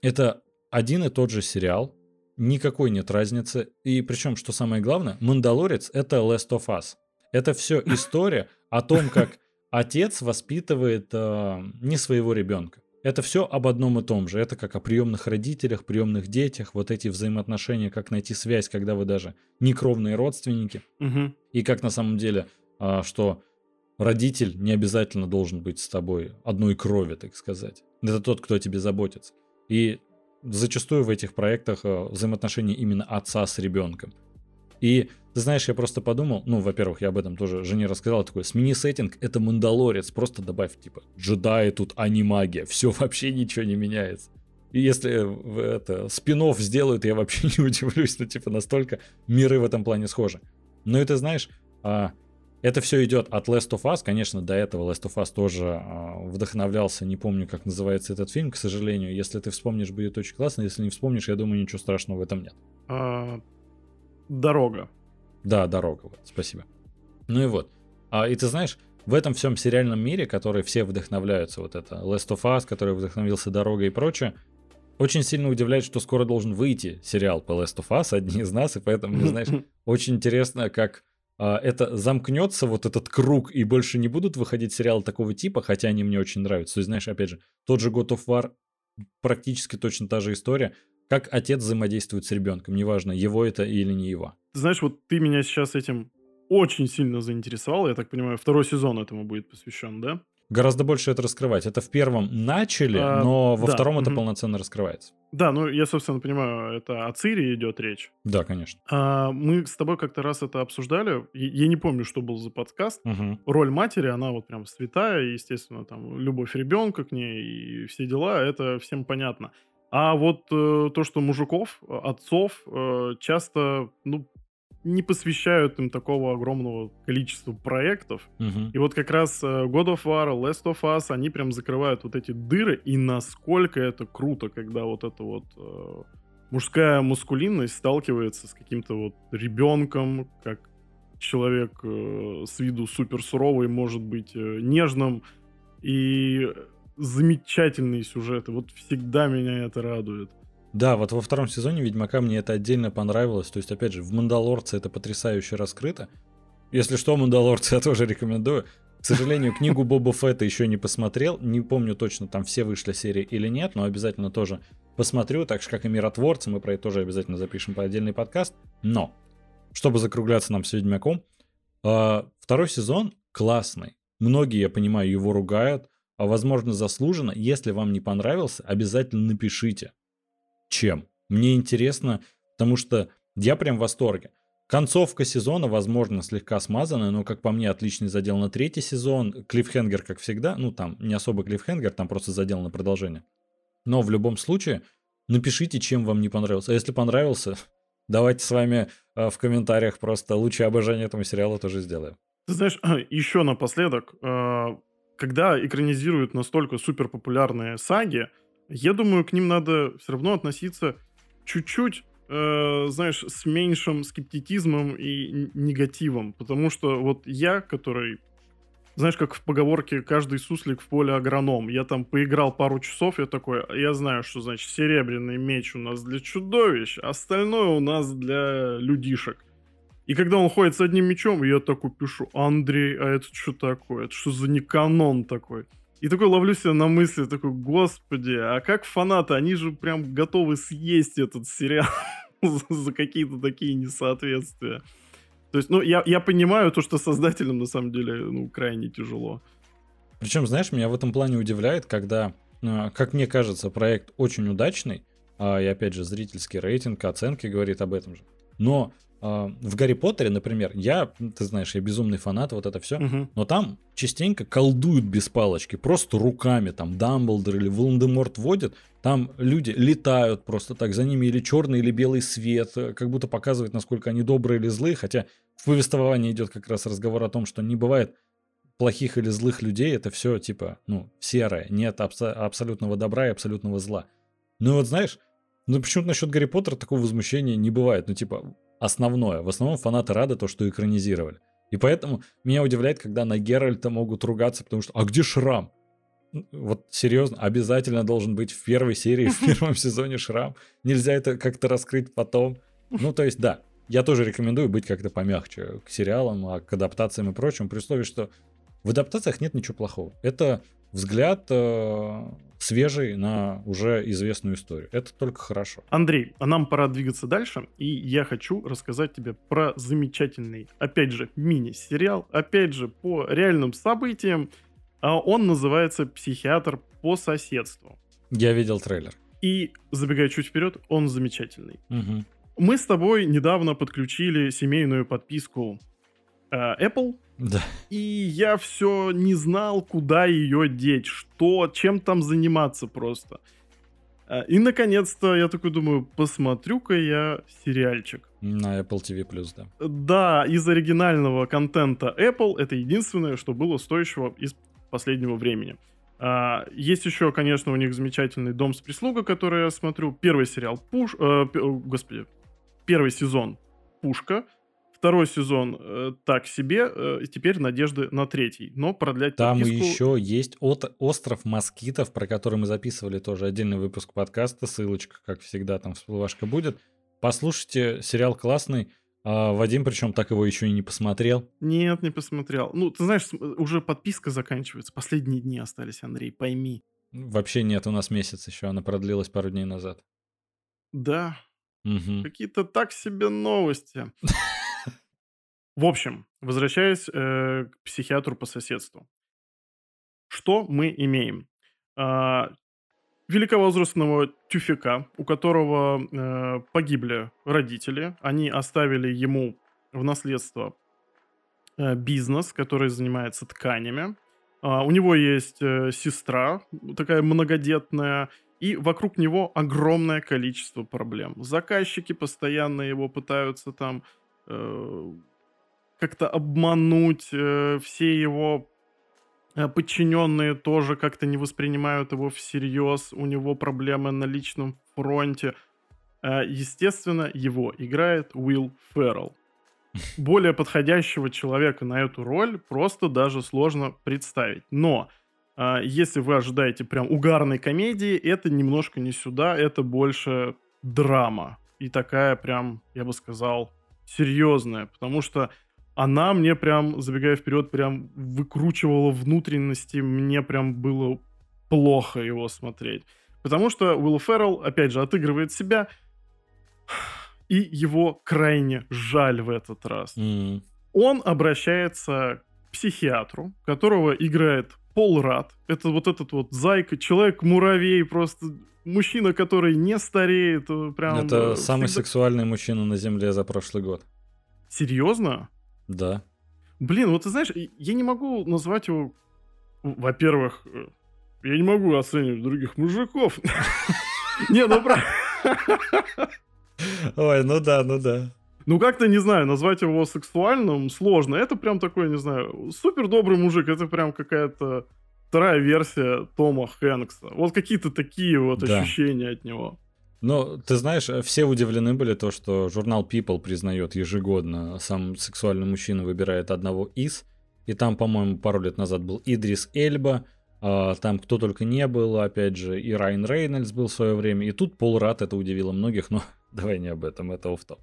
Это один и тот же сериал, никакой нет разницы. И причем, что самое главное, «Мандалорец» — это «Last of Us». Это все история о том, как отец воспитывает э, не своего ребенка. Это все об одном и том же. Это как о приемных родителях, приемных детях, вот эти взаимоотношения, как найти связь, когда вы даже не кровные родственники. Угу. И как на самом деле, э, что родитель не обязательно должен быть с тобой одной крови, так сказать. Это тот, кто о тебе заботится. И зачастую в этих проектах э, взаимоотношения именно отца с ребенком. И ты знаешь, я просто подумал, ну, во-первых, я об этом тоже жене рассказал, такой, смени сеттинг, это Мандалорец, просто добавь, типа, джедаи тут, а не магия, все, вообще ничего не меняется. И если это спинов сделают, я вообще не удивлюсь, ну, типа, настолько миры в этом плане схожи. Но это, знаешь, а, это все идет от Last of Us. Конечно, до этого Last of Us тоже э, вдохновлялся. Не помню, как называется этот фильм, к сожалению. Если ты вспомнишь, будет очень классно. Если не вспомнишь, я думаю, ничего страшного в этом нет. А, дорога. Да, дорога. Вот, спасибо. Ну и вот. А, и ты знаешь, в этом всем сериальном мире, который все вдохновляются, вот это Last of Us, который вдохновился дорогой и прочее, очень сильно удивляет, что скоро должен выйти сериал по Last of Us, одни из нас, и поэтому, знаешь, очень интересно, как а, это замкнется, вот этот круг, и больше не будут выходить сериалы такого типа, хотя они мне очень нравятся. То есть, знаешь, опять же, тот же God of War, практически точно та же история, как отец взаимодействует с ребенком, неважно, его это или не его. Знаешь, вот ты меня сейчас этим очень сильно заинтересовал, я так понимаю, второй сезон этому будет посвящен, да? Гораздо больше это раскрывать. Это в первом начали, а, но во да, втором угу. это полноценно раскрывается. Да, ну я, собственно, понимаю, это о Цири идет речь. Да, конечно. А, мы с тобой как-то раз это обсуждали. Я не помню, что был за подкаст. Угу. Роль матери, она вот прям святая, естественно, там любовь ребенка к ней и все дела, это всем понятно. А вот э, то, что мужиков, отцов э, часто, ну, не посвящают им такого огромного количества проектов. Угу. И вот как раз э, God of War, Last of Us, они прям закрывают вот эти дыры, и насколько это круто, когда вот эта вот э, мужская мускулинность сталкивается с каким-то вот ребенком, как человек э, с виду супер суровый может быть э, нежным, и замечательные сюжеты. Вот всегда меня это радует. Да, вот во втором сезоне Ведьмака мне это отдельно понравилось. То есть, опять же, в Мандалорце это потрясающе раскрыто. Если что, Мандалорце я тоже рекомендую. К сожалению, книгу Боба Фетта еще не посмотрел. Не помню точно, там все вышли серии или нет, но обязательно тоже посмотрю. Так же, как и Миротворцы, мы про это тоже обязательно запишем по отдельный подкаст. Но, чтобы закругляться нам с Ведьмаком, а, второй сезон классный. Многие, я понимаю, его ругают, а возможно заслуженно. Если вам не понравился, обязательно напишите чем. Мне интересно, потому что я прям в восторге. Концовка сезона, возможно, слегка смазанная, но, как по мне, отличный задел на третий сезон. Клиффхенгер, как всегда, ну, там не особо клиффхенгер, там просто задел на продолжение. Но в любом случае, напишите, чем вам не понравился. А если понравился, давайте с вами э, в комментариях просто лучшее обожание этому сериалу тоже сделаем. Ты знаешь, еще напоследок, э, когда экранизируют настолько супер популярные саги, я думаю, к ним надо все равно относиться чуть-чуть, э, знаешь, с меньшим скептицизмом и негативом. Потому что вот я, который, знаешь, как в поговорке «каждый суслик в поле агроном», я там поиграл пару часов, я такой, я знаю, что значит серебряный меч у нас для чудовищ, остальное у нас для людишек. И когда он ходит с одним мечом, я такой пишу, Андрей, а это что такое? Это что за неканон такой? И такой ловлю себя на мысли, такой, господи, а как фанаты, они же прям готовы съесть этот сериал за какие-то такие несоответствия. То есть, ну, я, я понимаю то, что создателям на самом деле, ну, крайне тяжело. Причем, знаешь, меня в этом плане удивляет, когда, э, как мне кажется, проект очень удачный, а, и опять же, зрительский рейтинг, оценки говорит об этом же. Но в Гарри Поттере, например, я, ты знаешь, я безумный фанат, вот это все, угу. но там частенько колдуют без палочки, просто руками, там Дамблдор или Волан-де-Морт водят, там люди летают просто так, за ними или черный, или белый свет, э, как будто показывает, насколько они добрые или злые, хотя в повествовании идет как раз разговор о том, что не бывает плохих или злых людей, это все типа, ну, серое, нет абсо- абсолютного добра и абсолютного зла. Ну вот знаешь, ну почему-то насчет Гарри Поттера такого возмущения не бывает, ну типа, основное. В основном фанаты рады то, что экранизировали. И поэтому меня удивляет, когда на Геральта могут ругаться, потому что «А где шрам?» вот серьезно, обязательно должен быть в первой серии, в первом сезоне шрам. Нельзя это как-то раскрыть потом. Ну, то есть, да, я тоже рекомендую быть как-то помягче к сериалам, а к адаптациям и прочему, при условии, что в адаптациях нет ничего плохого. Это взгляд э, свежий на уже известную историю. Это только хорошо. Андрей, а нам пора двигаться дальше, и я хочу рассказать тебе про замечательный, опять же, мини-сериал, опять же, по реальным событиям. А он называется «Психиатр по соседству». Я видел трейлер. И, забегая чуть вперед, он замечательный. Угу. Мы с тобой недавно подключили семейную подписку э, Apple, да. И я все не знал, куда ее деть, что, чем там заниматься просто. А, и наконец-то я такой думаю, посмотрю-ка я сериальчик. На Apple TV да. Да, из оригинального контента Apple это единственное, что было стоящего из последнего времени. А, есть еще, конечно, у них замечательный дом с прислугой, который я смотрю. Первый сериал Пуш, э, господи, первый сезон Пушка. Второй сезон э, так себе, э, теперь надежды на третий, но продлять Там подписку... еще есть от, остров москитов, про который мы записывали тоже отдельный выпуск подкаста, ссылочка, как всегда, там всплывашка будет. Послушайте, сериал классный. А Вадим, причем так его еще и не посмотрел. Нет, не посмотрел. Ну, ты знаешь, уже подписка заканчивается. Последние дни остались, Андрей, пойми. Вообще нет, у нас месяц еще, она продлилась пару дней назад. Да. Угу. Какие-то так себе новости. В общем, возвращаясь э, к психиатру по соседству. Что мы имеем? А, великовозрастного тюфика, у которого э, погибли родители. Они оставили ему в наследство э, бизнес, который занимается тканями. А, у него есть э, сестра, такая многодетная, и вокруг него огромное количество проблем. Заказчики постоянно его пытаются там э, как-то обмануть, э, все его э, подчиненные тоже как-то не воспринимают его всерьез, у него проблемы на личном фронте. Э, естественно, его играет Уилл Феррелл. Более подходящего человека на эту роль просто даже сложно представить. Но э, если вы ожидаете прям угарной комедии, это немножко не сюда, это больше драма. И такая прям, я бы сказал, серьезная. Потому что она мне прям, забегая вперед, прям выкручивала внутренности, мне прям было плохо его смотреть. Потому что Уилл Феррелл, опять же, отыгрывает себя, и его крайне жаль в этот раз. Mm. Он обращается к психиатру, которого играет Пол Рад. Это вот этот вот зайка, человек-муравей, просто мужчина, который не стареет. Э, прям, Это э, самый всегда... сексуальный мужчина на Земле за прошлый год. Серьезно? Да. Блин, вот ты знаешь, я не могу назвать его... Во-первых, э, я не могу оценивать других мужиков. Не, ну правда. Ой, ну да, ну да. Ну как-то, не знаю, назвать его сексуальным сложно. Это прям такой, не знаю, супер добрый мужик. Это прям какая-то вторая версия Тома Хэнкса. Вот какие-то такие вот ощущения от него. Но ты знаешь, все удивлены были то, что журнал People признает ежегодно, сам сексуальный мужчина выбирает одного из, и там, по-моему, пару лет назад был Идрис Эльба, а, там кто только не был, опять же, и Райан Рейнольдс был в свое время, и тут Пол Рад, это удивило многих, но давай не об этом, это офф-топ.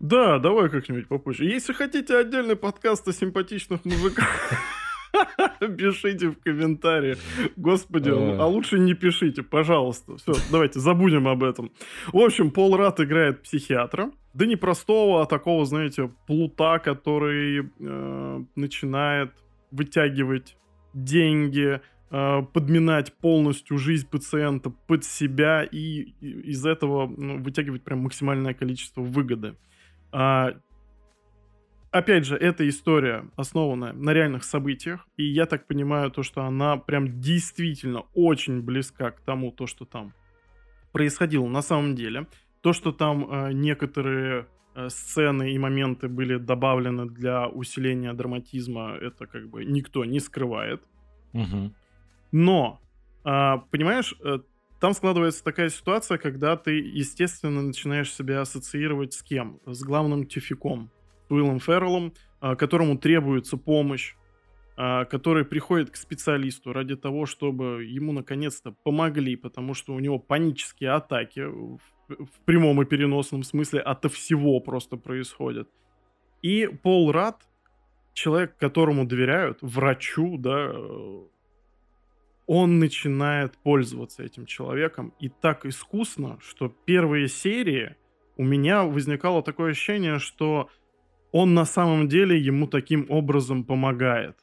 Да, давай как-нибудь попозже. Если хотите отдельный подкаст о симпатичных мужиках, Пишите в комментариях. Господи, а лучше не пишите, пожалуйста. Все, давайте забудем об этом. В общем, Пол Рат играет психиатра. Да не простого, а такого, знаете, плута, который э, начинает вытягивать деньги, э, подминать полностью жизнь пациента под себя и из этого ну, вытягивать прям максимальное количество выгоды. А, опять же, эта история основана на реальных событиях, и я так понимаю, то, что она прям действительно очень близка к тому, то, что там происходило на самом деле. То, что там э, некоторые э, сцены и моменты были добавлены для усиления драматизма, это как бы никто не скрывает. Угу. Но, э, понимаешь, э, там складывается такая ситуация, когда ты, естественно, начинаешь себя ассоциировать с кем? С главным тюфиком Уиллом Ферреллом, а, которому требуется помощь а, который приходит к специалисту ради того, чтобы ему наконец-то помогли, потому что у него панические атаки в, в прямом и переносном смысле ото всего просто происходят. И Пол Рад, человек, которому доверяют, врачу, да, он начинает пользоваться этим человеком и так искусно, что первые серии у меня возникало такое ощущение, что он на самом деле ему таким образом помогает.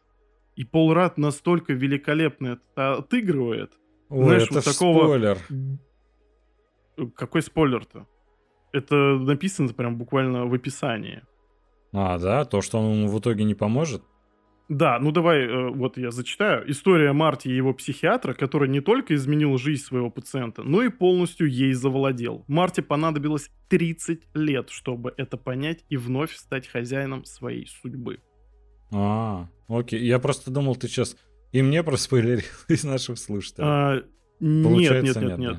И Пол Рад настолько великолепно это отыгрывает. Ой, знаешь, это вот такого... спойлер. Какой спойлер-то? Это написано прям буквально в описании. А, да? То, что он ему в итоге не поможет? Да, ну давай, э, вот я зачитаю. История Марти и его психиатра, который не только изменил жизнь своего пациента, но и полностью ей завладел. Марти понадобилось 30 лет, чтобы это понять и вновь стать хозяином своей судьбы. А, окей. Я просто думал, ты сейчас и мне проспойлерил из наших слушателей. А, нет, нет, нет, нет.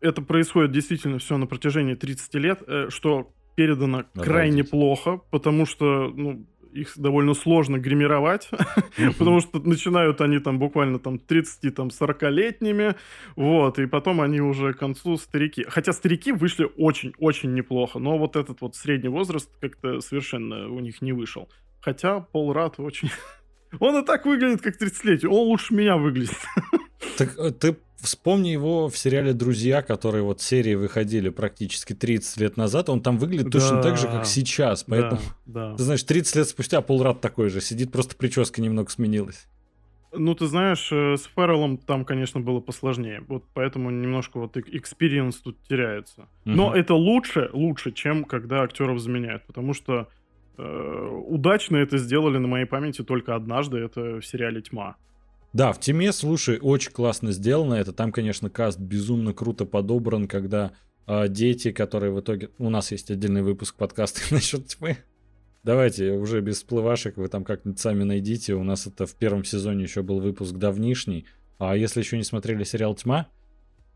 Это происходит действительно все на протяжении 30 лет, э, что передано Обалдеть. крайне плохо, потому что ну, их довольно сложно гримировать, потому что начинают они там буквально там 30-40-летними, вот, и потом они уже к концу старики. Хотя старики вышли очень-очень неплохо, но вот этот вот средний возраст как-то совершенно у них не вышел. Хотя Пол Радд очень... Он и так выглядит как 30-летний. Он лучше меня выглядит. Так э, ты вспомни его в сериале «Друзья», которые вот серии выходили практически 30 лет назад. Он там выглядит да, точно так же, как сейчас. Поэтому, да, да. ты знаешь, 30 лет спустя Пол Радд такой же. Сидит, просто прическа немного сменилась. Ну, ты знаешь, э, с Ферреллом там, конечно, было посложнее. Вот поэтому немножко вот experience тут теряется. Угу. Но это лучше, лучше, чем когда актеров заменяют. Потому что Э, удачно это сделали на моей памяти только однажды, это в сериале «Тьма». Да, в «Тьме», слушай, очень классно сделано. Это там, конечно, каст безумно круто подобран, когда э, дети, которые в итоге... У нас есть отдельный выпуск подкаста насчет «Тьмы». Давайте уже без всплывашек, вы там как-нибудь сами найдите. У нас это в первом сезоне еще был выпуск давнишний. А если еще не смотрели сериал «Тьма»,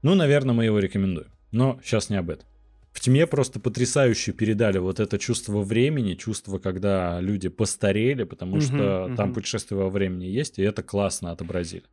ну, наверное, мы его рекомендуем. Но сейчас не об этом в тьме просто потрясающе передали вот это чувство времени, чувство, когда люди постарели, потому угу, что угу. там путешествие во времени есть, и это классно отобразили.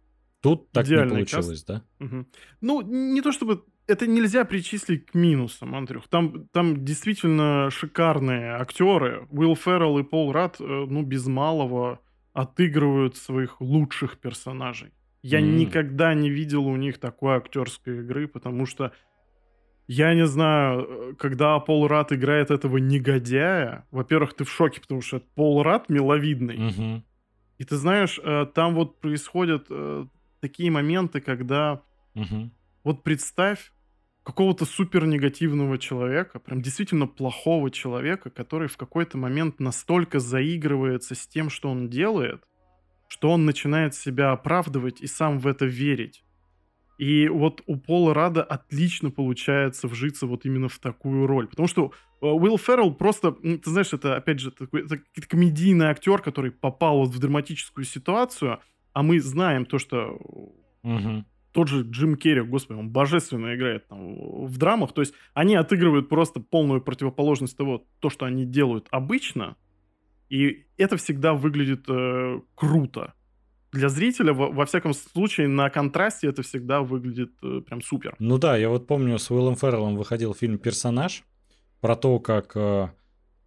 Тут так Идеальный не получилось, каст. да? Угу. Ну, не то чтобы это нельзя причислить к минусам, Андрюх. Там, там действительно шикарные актеры. Уилл Феррелл и Пол Рад, э, ну, без малого отыгрывают своих лучших персонажей. Я mm. никогда не видел у них такой актерской игры, потому что я не знаю, э, когда Пол Рад играет этого негодяя, во-первых, ты в шоке, потому что Пол Рад миловидный. Угу. И ты знаешь, э, там вот происходят э, такие моменты, когда угу. вот представь какого-то супер негативного человека, прям действительно плохого человека, который в какой-то момент настолько заигрывается с тем, что он делает, что он начинает себя оправдывать и сам в это верить. И вот у Пола Рада отлично получается вжиться вот именно в такую роль. Потому что э, Уилл Феррелл просто, ты знаешь, это, опять же, такой это комедийный актер, который попал вот в драматическую ситуацию, а мы знаем то, что угу. тот же Джим Керри, господи, он божественно играет там в драмах, то есть они отыгрывают просто полную противоположность того, то, что они делают обычно, и это всегда выглядит э, круто для зрителя, во, во всяком случае, на контрасте это всегда выглядит э, прям супер. Ну да, я вот помню, с Уиллом Ферреллом выходил фильм «Персонаж», про то, как э,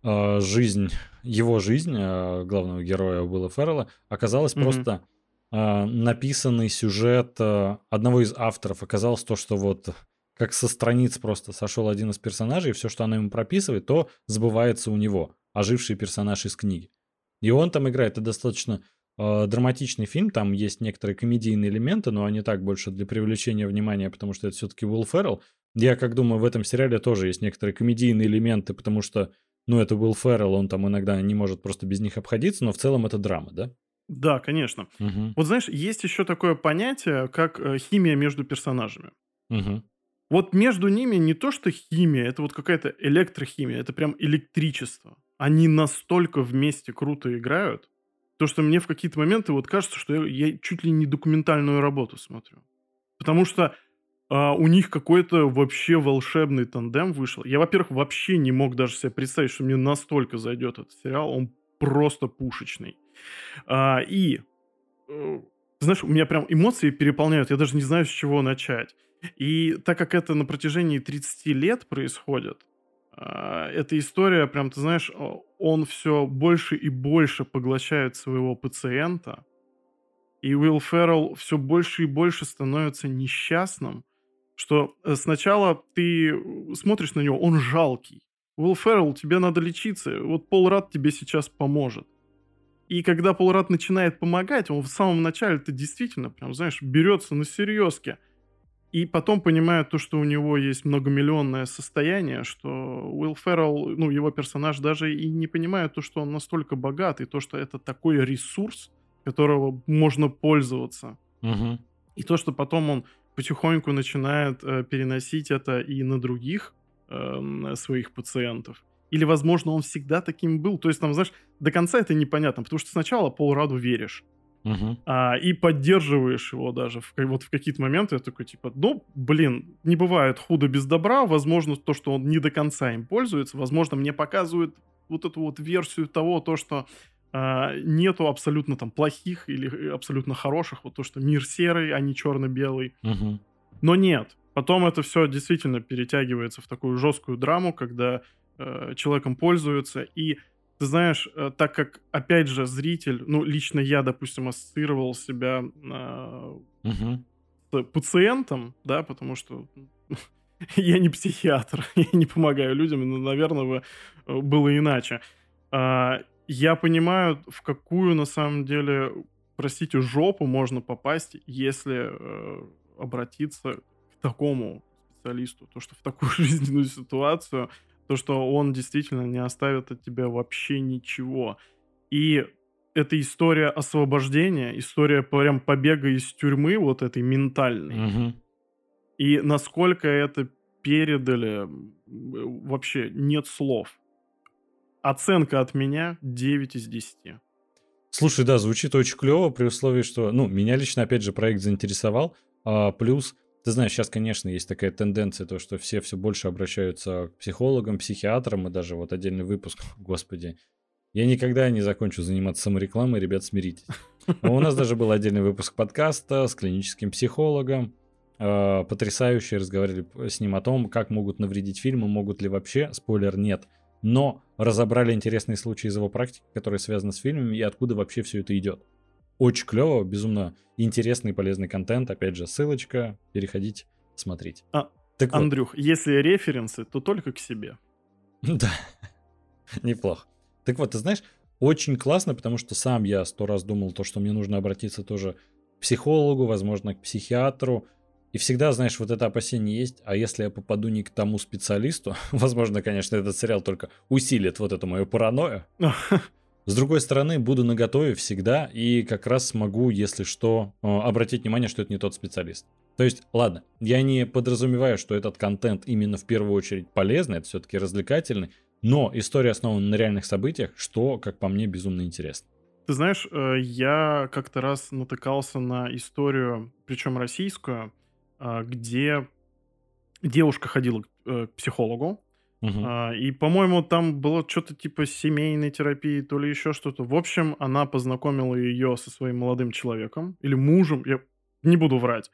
э, жизнь, его жизнь, э, главного героя Уилла Феррелла, оказалась mm-hmm. просто э, написанный сюжет э, одного из авторов. Оказалось то, что вот как со страниц просто сошел один из персонажей, и все, что она ему прописывает, то сбывается у него, оживший персонаж из книги. И он там играет, это достаточно э, драматичный фильм, там есть некоторые комедийные элементы, но они так больше для привлечения внимания, потому что это все-таки Уилл Феррелл. Я как думаю, в этом сериале тоже есть некоторые комедийные элементы, потому что, ну, это Уилл Феррелл, он там иногда не может просто без них обходиться, но в целом это драма, да? Да, конечно. Угу. Вот знаешь, есть еще такое понятие, как э, химия между персонажами. Угу. Вот между ними не то, что химия, это вот какая-то электрохимия, это прям электричество. Они настолько вместе круто играют, то, что мне в какие-то моменты вот кажется, что я, я чуть ли не документальную работу смотрю. Потому что а, у них какой-то вообще волшебный тандем вышел. Я, во-первых, вообще не мог даже себе представить, что мне настолько зайдет этот сериал. Он просто пушечный. А, и э, знаешь, у меня прям эмоции переполняют, я даже не знаю, с чего начать. И так как это на протяжении 30 лет происходит, эта история, прям, ты знаешь, он все больше и больше поглощает своего пациента, и Уилл Феррелл все больше и больше становится несчастным, что э, сначала ты э, смотришь на него, он жалкий. Уилл Феррелл, тебе надо лечиться, вот Пол Рад тебе сейчас поможет. И когда Пол Рад начинает помогать, он в самом начале ты действительно, прям, знаешь, берется на серьезке. И потом понимает то, что у него есть многомиллионное состояние, что Уилл Феррелл, ну, его персонаж даже и не понимает то, что он настолько богат, и то, что это такой ресурс, которого можно пользоваться. Угу. И то, что потом он потихоньку начинает э, переносить это и на других э, своих пациентов. Или, возможно, он всегда таким был. То есть, там, знаешь, до конца это непонятно, потому что сначала Пол Раду веришь. Угу. А, и поддерживаешь его даже. В, вот в какие-то моменты я такой, типа, ну, блин, не бывает худо без добра. Возможно, то, что он не до конца им пользуется. Возможно, мне показывают вот эту вот версию того, то, что а, нету абсолютно там плохих или абсолютно хороших. Вот то, что мир серый, а не черно-белый. Угу. Но нет. Потом это все действительно перетягивается в такую жесткую драму, когда э, человеком пользуются. И ты знаешь, э, так как, опять же, зритель, ну, лично я, допустим, ассоциировал себя э, угу. с пациентом, да, потому что я не психиатр, я не помогаю людям, но, наверное, бы э, было иначе. Э, я понимаю, в какую, на самом деле, простите, жопу можно попасть, если э, обратиться к такому специалисту. То, что в такую жизненную ситуацию то, что он действительно не оставит от тебя вообще ничего. И это история освобождения, история прям побега из тюрьмы вот этой ментальной. Угу. И насколько это передали, вообще нет слов. Оценка от меня 9 из 10. Слушай, да, звучит очень клево, при условии, что, ну, меня лично, опять же, проект заинтересовал, а, плюс ты знаешь, сейчас, конечно, есть такая тенденция, то, что все все больше обращаются к психологам, психиатрам, и даже вот отдельный выпуск, господи, я никогда не закончу заниматься саморекламой, ребят, смиритесь. А у нас даже был отдельный выпуск подкаста с клиническим психологом, э, потрясающе разговаривали с ним о том, как могут навредить фильмы, могут ли вообще, спойлер, нет, но разобрали интересные случаи из его практики, которые связаны с фильмами, и откуда вообще все это идет. Очень клево, безумно интересный и полезный контент. Опять же, ссылочка, переходите, смотрите. А, так Андрюх, вот. если референсы, то только к себе. Да, неплохо. Так вот, ты знаешь, очень классно, потому что сам я сто раз думал, то, что мне нужно обратиться тоже к психологу, возможно, к психиатру. И всегда, знаешь, вот это опасение есть, а если я попаду не к тому специалисту, возможно, конечно, этот сериал только усилит вот эту мою паранойю. С другой стороны, буду наготове всегда и как раз смогу, если что, э, обратить внимание, что это не тот специалист. То есть, ладно, я не подразумеваю, что этот контент именно в первую очередь полезный, это все-таки развлекательный, но история основана на реальных событиях, что, как по мне, безумно интересно. Ты знаешь, э, я как-то раз натыкался на историю, причем российскую, э, где девушка ходила к психологу, Угу. А, и, по-моему, там было что-то типа семейной терапии, то ли еще что-то. В общем, она познакомила ее со своим молодым человеком или мужем, я не буду врать.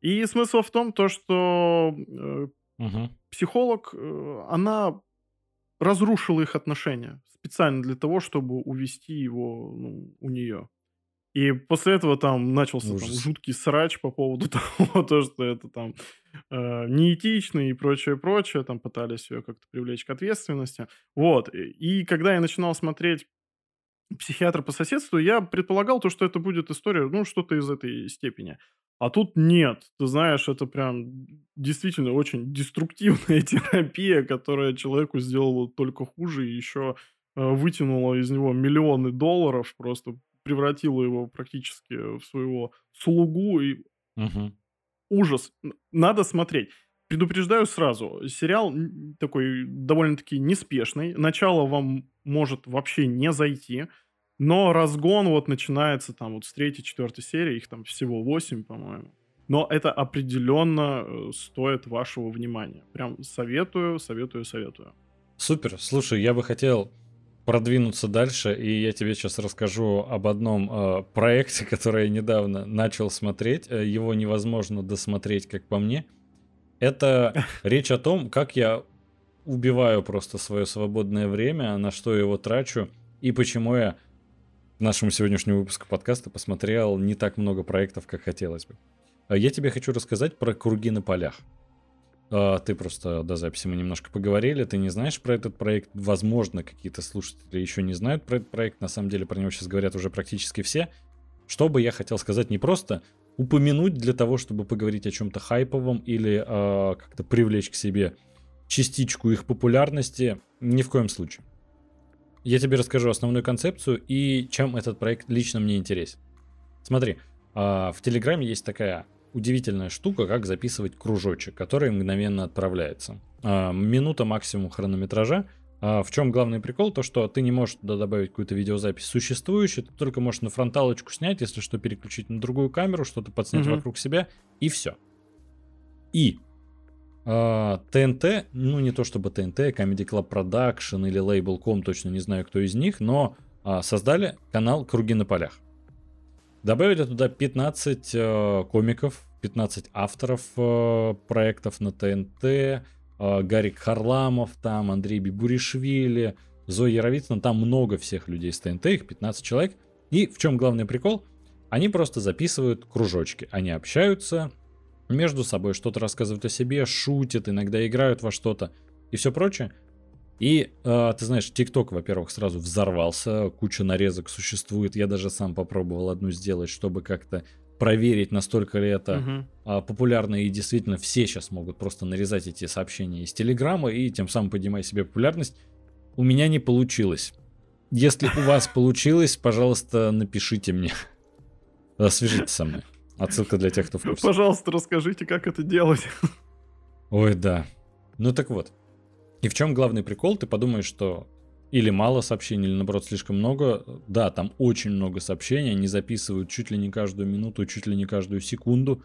И смысл в том, то, что э, угу. психолог, э, она разрушила их отношения специально для того, чтобы увести его ну, у нее. И после этого там начался там, жуткий срач по поводу того, то, что это там э, неэтично и прочее, прочее. Там пытались ее как-то привлечь к ответственности. Вот. И когда я начинал смотреть психиатр по соседству, я предполагал то, что это будет история, ну, что-то из этой степени. А тут нет. Ты знаешь, это прям действительно очень деструктивная терапия, которая человеку сделала только хуже и еще э, вытянула из него миллионы долларов просто превратила его практически в своего слугу и угу. ужас. Надо смотреть. Предупреждаю сразу, сериал такой довольно-таки неспешный. Начало вам может вообще не зайти, но разгон вот начинается там вот с третьей, четвертой серии, их там всего восемь, по-моему. Но это определенно э, стоит вашего внимания. Прям советую, советую, советую. Супер. Слушай, я бы хотел продвинуться дальше, и я тебе сейчас расскажу об одном э, проекте, который я недавно начал смотреть. Э, его невозможно досмотреть, как по мне. Это речь о том, как я убиваю просто свое свободное время, на что его трачу, и почему я к нашему сегодняшнему выпуску подкаста посмотрел не так много проектов, как хотелось бы. Э, я тебе хочу рассказать про круги на полях. А, ты просто до записи мы немножко поговорили, ты не знаешь про этот проект. Возможно, какие-то слушатели еще не знают про этот проект. На самом деле про него сейчас говорят уже практически все. Что бы я хотел сказать не просто упомянуть для того, чтобы поговорить о чем-то хайповом или э, как-то привлечь к себе частичку их популярности, ни в коем случае. Я тебе расскажу основную концепцию и чем этот проект лично мне интересен. Смотри, э, в Телеграме есть такая удивительная штука, как записывать кружочек, который мгновенно отправляется. А, минута максимум хронометража. А, в чем главный прикол? То, что ты не можешь туда добавить какую-то видеозапись существующую, ты только можешь на фронталочку снять, если что, переключить на другую камеру, что-то подснять угу. вокруг себя, и все. И Uh, ТНТ, ну не то чтобы ТНТ, Comedy Club Production или Label.com, точно не знаю, кто из них, но создали канал «Круги на полях». Добавили туда 15 э, комиков, 15 авторов э, проектов на ТНТ, э, Гарик Харламов, там Андрей Бибуришвили, Зоя Яровицына, там много всех людей с ТНТ, их 15 человек. И в чем главный прикол? Они просто записывают кружочки, они общаются между собой, что-то рассказывают о себе, шутят, иногда играют во что-то и все прочее. И э, ты знаешь, ТикТок, во-первых, сразу взорвался, куча нарезок существует. Я даже сам попробовал одну сделать, чтобы как-то проверить, настолько ли это uh-huh. а, популярно, и действительно все сейчас могут просто нарезать эти сообщения из Телеграма и тем самым поднимать себе популярность. У меня не получилось. Если у вас получилось, пожалуйста, напишите мне. Свяжитесь со мной. Отсылка для тех, кто в курсе. Пожалуйста, расскажите, как это делать. Ой, да. Ну так вот. И в чем главный прикол? Ты подумаешь, что или мало сообщений, или наоборот слишком много. Да, там очень много сообщений, они записывают чуть ли не каждую минуту, чуть ли не каждую секунду.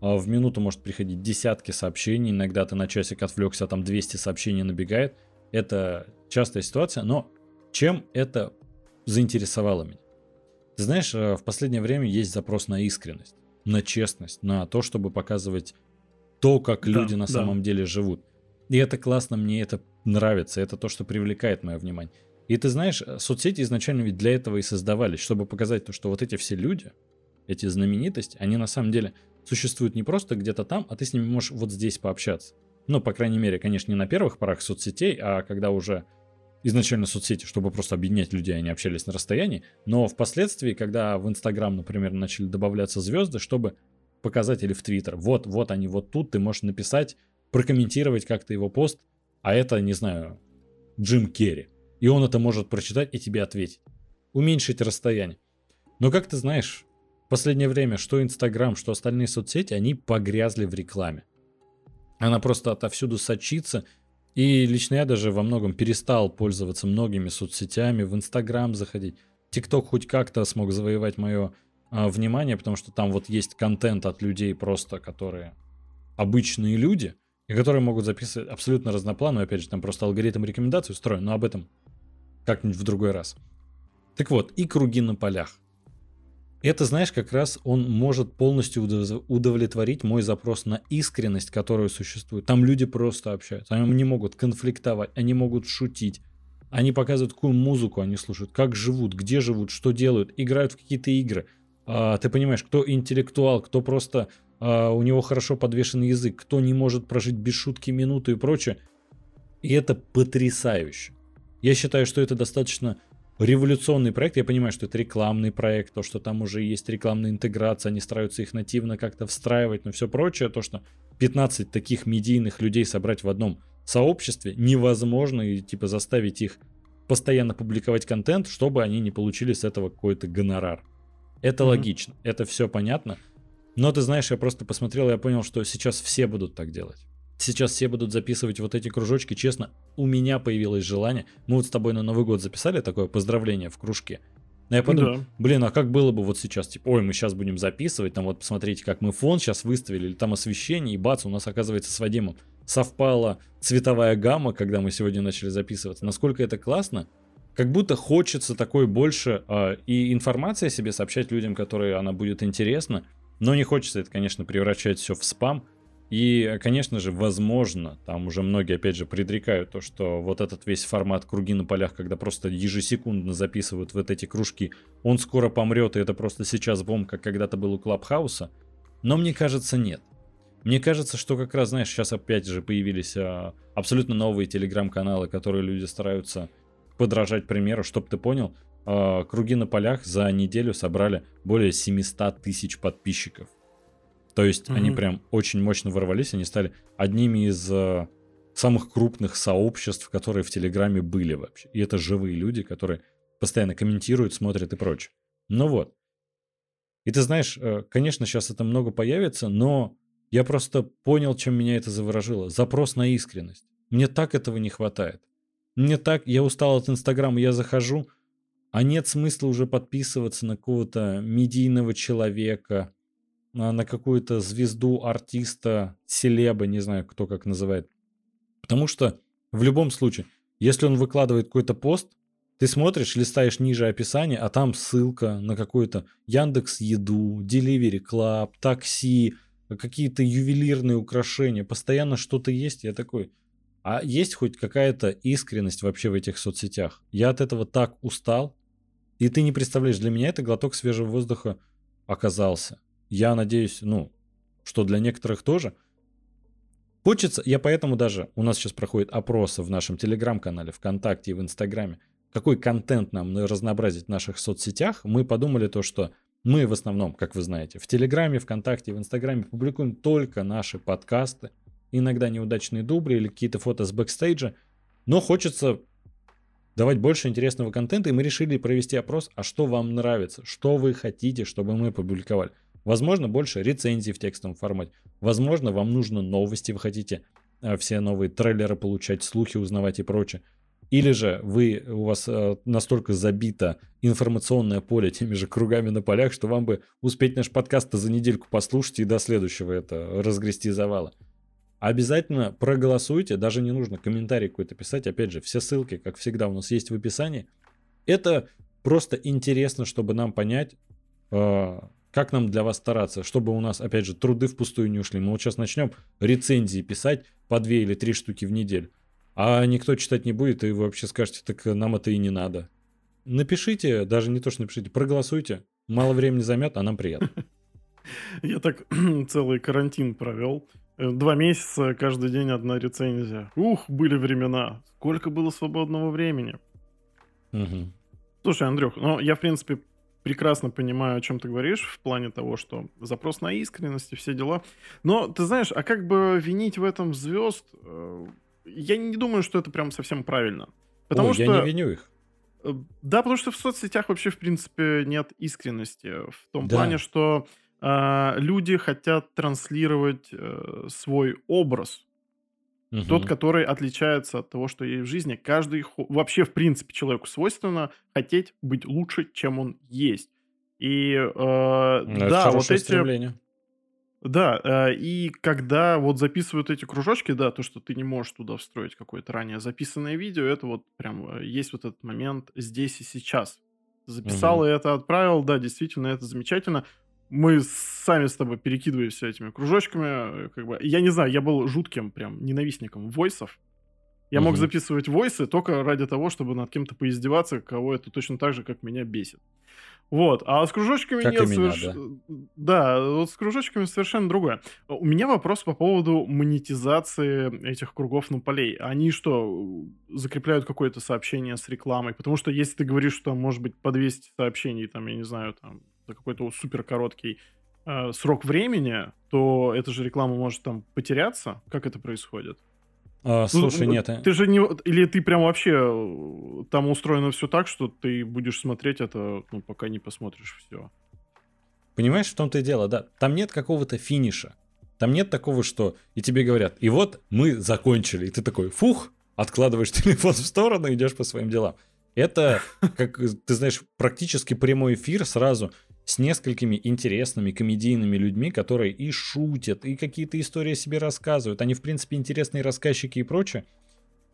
А в минуту может приходить десятки сообщений, иногда ты на часик отвлекся, а там 200 сообщений набегает. Это частая ситуация, но чем это заинтересовало меня? Ты знаешь, э, в последнее время есть запрос на искренность, на честность, на то, чтобы показывать то, как да, люди на да. самом деле живут. И это классно, мне это нравится, это то, что привлекает мое внимание. И ты знаешь, э, соцсети изначально ведь для этого и создавались, чтобы показать то, что вот эти все люди, эти знаменитости, они на самом деле существуют не просто где-то там, а ты с ними можешь вот здесь пообщаться. Ну, по крайней мере, конечно, не на первых порах соцсетей, а когда уже изначально соцсети, чтобы просто объединять людей, они общались на расстоянии, но впоследствии, когда в Инстаграм, например, начали добавляться звезды, чтобы показать или в Твиттер, вот, вот они, вот тут, ты можешь написать прокомментировать как-то его пост, а это, не знаю, Джим Керри. И он это может прочитать и тебе ответить. Уменьшить расстояние. Но как ты знаешь, в последнее время что Инстаграм, что остальные соцсети, они погрязли в рекламе. Она просто отовсюду сочится. И лично я даже во многом перестал пользоваться многими соцсетями, в Инстаграм заходить. ТикТок хоть как-то смог завоевать мое а, внимание, потому что там вот есть контент от людей просто, которые обычные люди, и которые могут записывать абсолютно разнопланово. Опять же, там просто алгоритм рекомендаций устроен, но об этом как-нибудь в другой раз. Так вот, и круги на полях. Это, знаешь, как раз он может полностью удовлетворить мой запрос на искренность, которая существует. Там люди просто общаются, они не могут конфликтовать, они могут шутить, они показывают, какую музыку они слушают, как живут, где живут, что делают, играют в какие-то игры. А, ты понимаешь, кто интеллектуал, кто просто а, у него хорошо подвешен язык, кто не может прожить без шутки минуту и прочее. И это потрясающе. Я считаю, что это достаточно революционный проект. Я понимаю, что это рекламный проект, то, что там уже есть рекламная интеграция, они стараются их нативно как-то встраивать, но все прочее, то, что 15 таких медийных людей собрать в одном сообществе невозможно и типа заставить их постоянно публиковать контент, чтобы они не получили с этого какой-то гонорар. Это mm-hmm. логично, это все понятно. Но ты знаешь, я просто посмотрел, и я понял, что сейчас все будут так делать. Сейчас все будут записывать вот эти кружочки. Честно, у меня появилось желание. Мы вот с тобой на Новый год записали такое поздравление в кружке. Но я подумал, да. блин, а как было бы вот сейчас, типа, ой, мы сейчас будем записывать, там вот посмотрите, как мы фон сейчас выставили, или там освещение, и бац, у нас оказывается с Вадимом совпала цветовая гамма, когда мы сегодня начали записываться. Насколько это классно, как будто хочется такой больше э, и информации о себе сообщать людям, которые она будет интересна, но не хочется это, конечно, превращать все в спам. И, конечно же, возможно, там уже многие, опять же, предрекают то, что вот этот весь формат круги на полях, когда просто ежесекундно записывают вот эти кружки, он скоро помрет, и это просто сейчас бомб, как когда-то был у Клабхауса. Но мне кажется, нет. Мне кажется, что как раз, знаешь, сейчас опять же появились а, абсолютно новые телеграм-каналы, которые люди стараются подражать примеру, чтобы ты понял, а, круги на полях за неделю собрали более 700 тысяч подписчиков. То есть mm-hmm. они прям очень мощно ворвались, они стали одними из э, самых крупных сообществ, которые в Телеграме были вообще. И это живые люди, которые постоянно комментируют, смотрят и прочее. Ну вот. И ты знаешь, э, конечно, сейчас это много появится, но я просто понял, чем меня это заворожило. Запрос на искренность. Мне так этого не хватает. Мне так, я устал от Инстаграма, я захожу, а нет смысла уже подписываться на какого-то медийного человека, на какую-то звезду, артиста, селеба, не знаю, кто как называет. Потому что в любом случае, если он выкладывает какой-то пост, ты смотришь, листаешь ниже описание, а там ссылка на какой-то Яндекс Еду, Delivery Club, такси, какие-то ювелирные украшения, постоянно что-то есть. Я такой, а есть хоть какая-то искренность вообще в этих соцсетях? Я от этого так устал. И ты не представляешь, для меня это глоток свежего воздуха оказался. Я надеюсь, ну, что для некоторых тоже. Хочется, я поэтому даже, у нас сейчас проходит опросы в нашем телеграм-канале, ВКонтакте и в Инстаграме, какой контент нам разнообразить в наших соцсетях, мы подумали то, что мы в основном, как вы знаете, в Телеграме, ВКонтакте в Инстаграме публикуем только наши подкасты, иногда неудачные дубли или какие-то фото с бэкстейджа, но хочется давать больше интересного контента, и мы решили провести опрос, а что вам нравится, что вы хотите, чтобы мы публиковали. Возможно, больше рецензий в текстовом формате. Возможно, вам нужно новости, вы хотите э, все новые трейлеры получать, слухи узнавать и прочее. Или же вы, у вас э, настолько забито информационное поле теми же кругами на полях, что вам бы успеть наш подкаст за недельку послушать и до следующего это разгрести завала. Обязательно проголосуйте, даже не нужно комментарий какой-то писать. Опять же, все ссылки, как всегда, у нас есть в описании. Это просто интересно, чтобы нам понять, э, как нам для вас стараться, чтобы у нас, опять же, труды впустую не ушли. Мы вот сейчас начнем рецензии писать по две или три штуки в неделю. А никто читать не будет, и вы вообще скажете, так нам это и не надо. Напишите, даже не то, что напишите, проголосуйте. Мало времени займет, а нам приятно. Я так целый карантин провел. Э, два месяца, каждый день одна рецензия. Ух, были времена. Сколько было свободного времени. Угу. Слушай, Андрюх, ну я, в принципе, прекрасно понимаю, о чем ты говоришь, в плане того, что запрос на искренность и все дела. Но ты знаешь, а как бы винить в этом звезд, э, я не думаю, что это прям совсем правильно. Потому Ой, что... я не виню их. Э, да, потому что в соцсетях вообще, в принципе, нет искренности. В том да. плане, что э, люди хотят транслировать э, свой образ. Угу. Тот, который отличается от того, что есть в жизни. Каждый, вообще, в принципе, человеку свойственно хотеть быть лучше, чем он есть. И э, да, вот эти... Стремление. Да, э, и когда вот записывают эти кружочки, да, то, что ты не можешь туда встроить какое-то ранее записанное видео, это вот прям э, есть вот этот момент здесь и сейчас. Записал угу. и это отправил, да, действительно, это замечательно мы сами с тобой перекидываемся этими кружочками. Как бы, я не знаю, я был жутким прям ненавистником войсов. Я угу. мог записывать войсы только ради того, чтобы над кем-то поиздеваться, кого это точно так же, как меня бесит. Вот, а с кружочками как нет соверш... да. да, вот с кружочками совершенно другое. У меня вопрос по поводу монетизации этих кругов на полей. Они что, закрепляют какое-то сообщение с рекламой? Потому что если ты говоришь, что там может быть по 200 сообщений, там, я не знаю, там, за какой-то супер короткий э, срок времени, то эта же реклама может там потеряться. Как это происходит? А, ну, слушай, ну, нет. Э. Ты же не... Или ты прям вообще... Э, там устроено все так, что ты будешь смотреть это, ну, пока не посмотришь все. Понимаешь, в том-то и дело, да. Там нет какого-то финиша. Там нет такого, что и тебе говорят, и вот мы закончили. И ты такой, фух, откладываешь телефон в сторону, идешь по своим делам. Это, как ты знаешь, практически прямой эфир сразу с несколькими интересными комедийными людьми, которые и шутят, и какие-то истории себе рассказывают. Они, в принципе, интересные рассказчики и прочее.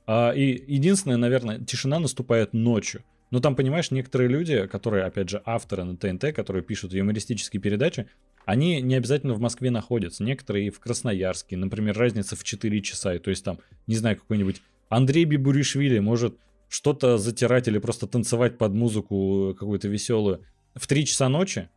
А, и единственное, наверное, тишина наступает ночью. Но там, понимаешь, некоторые люди, которые, опять же, авторы на ТНТ, которые пишут юмористические передачи, они не обязательно в Москве находятся. Некоторые и в Красноярске. Например, разница в 4 часа. И то есть там, не знаю, какой-нибудь Андрей Бибуришвили может что-то затирать или просто танцевать под музыку какую-то веселую в 3 часа ночи,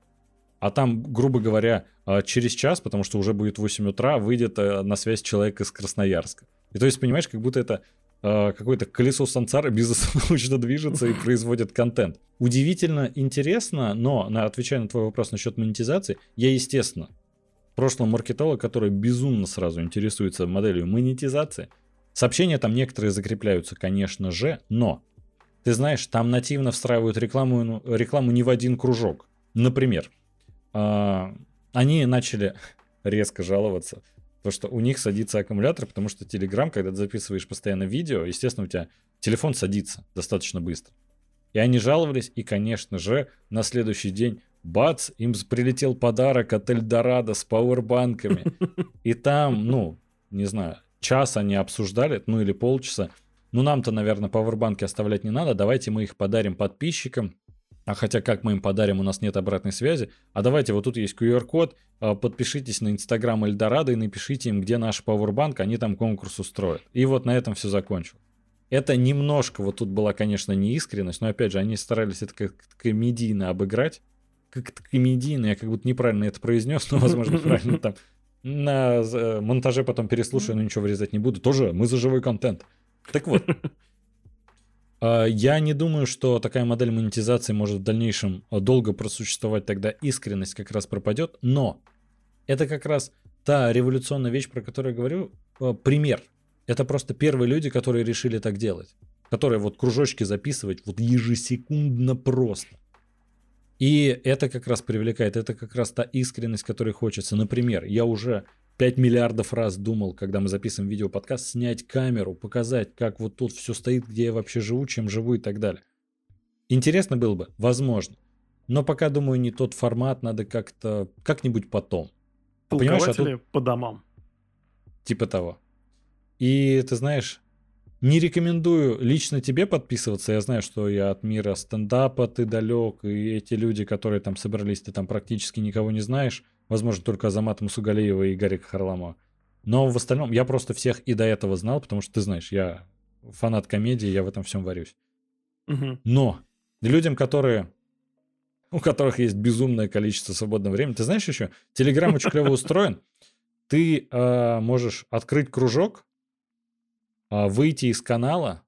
а там, грубо говоря, а, через час, потому что уже будет 8 утра, выйдет э, на связь человек из Красноярска. И то есть, понимаешь, как будто это э, какое-то колесо сансары безостановочно движется и производит контент. Удивительно интересно, но, на, отвечая на твой вопрос насчет монетизации, я, естественно, прошлом маркетолог, который безумно сразу интересуется моделью монетизации, сообщения там некоторые закрепляются, конечно же, но ты знаешь, там нативно встраивают рекламу, ну, рекламу не в один кружок. Например, э, они начали резко жаловаться то, что у них садится аккумулятор, потому что Telegram, когда ты записываешь постоянно видео, естественно, у тебя телефон садится достаточно быстро. И они жаловались, и, конечно же, на следующий день бац, им прилетел подарок от Эльдорадо с пауэрбанками. И там, ну, не знаю, час они обсуждали, ну или полчаса. Ну, нам-то, наверное, пауэрбанки оставлять не надо, давайте мы их подарим подписчикам, а хотя как мы им подарим, у нас нет обратной связи. А давайте, вот тут есть QR-код, а, подпишитесь на Инстаграм Эльдорадо и напишите им, где наш Powerbank, они там конкурс устроят. И вот на этом все закончил. Это немножко, вот тут была, конечно, неискренность, но опять же, они старались это как комедийно обыграть. Как-то комедийно, я как будто неправильно это произнес, но, возможно, правильно там. На э, монтаже потом переслушаю, но ничего вырезать не буду. Тоже мы за живой контент. Так вот, А, я не думаю, что такая модель монетизации может в дальнейшем а, долго просуществовать, тогда искренность как раз пропадет, но это как раз та революционная вещь, про которую я говорю, а, пример. Это просто первые люди, которые решили так делать, которые вот кружочки записывать вот ежесекундно просто. И это как раз привлекает, это как раз та искренность, которой хочется. Например, я уже 5 миллиардов раз думал, когда мы записываем видео-подкаст, снять камеру, показать, как вот тут все стоит, где я вообще живу, чем живу и так далее. Интересно было бы? Возможно. Но пока, думаю, не тот формат, надо как-то, как-нибудь потом. Понимаешь, а тут... по домам. Типа того. И ты знаешь, не рекомендую лично тебе подписываться. Я знаю, что я от мира стендапа ты далек, и эти люди, которые там собрались, ты там практически никого не знаешь. Возможно, только Азамата Мусугалиева и Гарика Харламова. Но в остальном я просто всех и до этого знал, потому что ты знаешь, я фанат комедии, я в этом всем варюсь. Угу. Но людям, которые у которых есть безумное количество свободного времени. Ты знаешь еще, Телеграм очень клево устроен. Ты э, можешь открыть кружок, э, выйти из канала,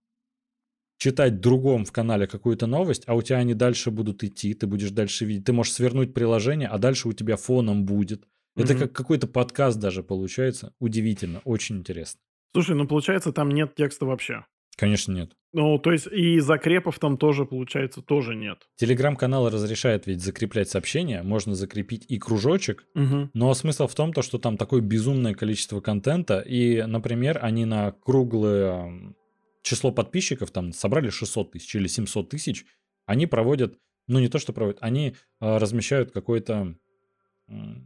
читать другом в канале какую-то новость, а у тебя они дальше будут идти, ты будешь дальше видеть. Ты можешь свернуть приложение, а дальше у тебя фоном будет. Это mm-hmm. как какой-то подкаст даже получается. Удивительно, очень интересно. Слушай, ну получается, там нет текста вообще. Конечно, нет. Ну, то есть и закрепов там тоже, получается, тоже нет. Телеграм-канал разрешает ведь закреплять сообщения, можно закрепить и кружочек, угу. но смысл в том, то, что там такое безумное количество контента, и, например, они на круглые число подписчиков, там собрали 600 тысяч или 700 тысяч, они проводят, ну не то что проводят, они э, размещают какое-то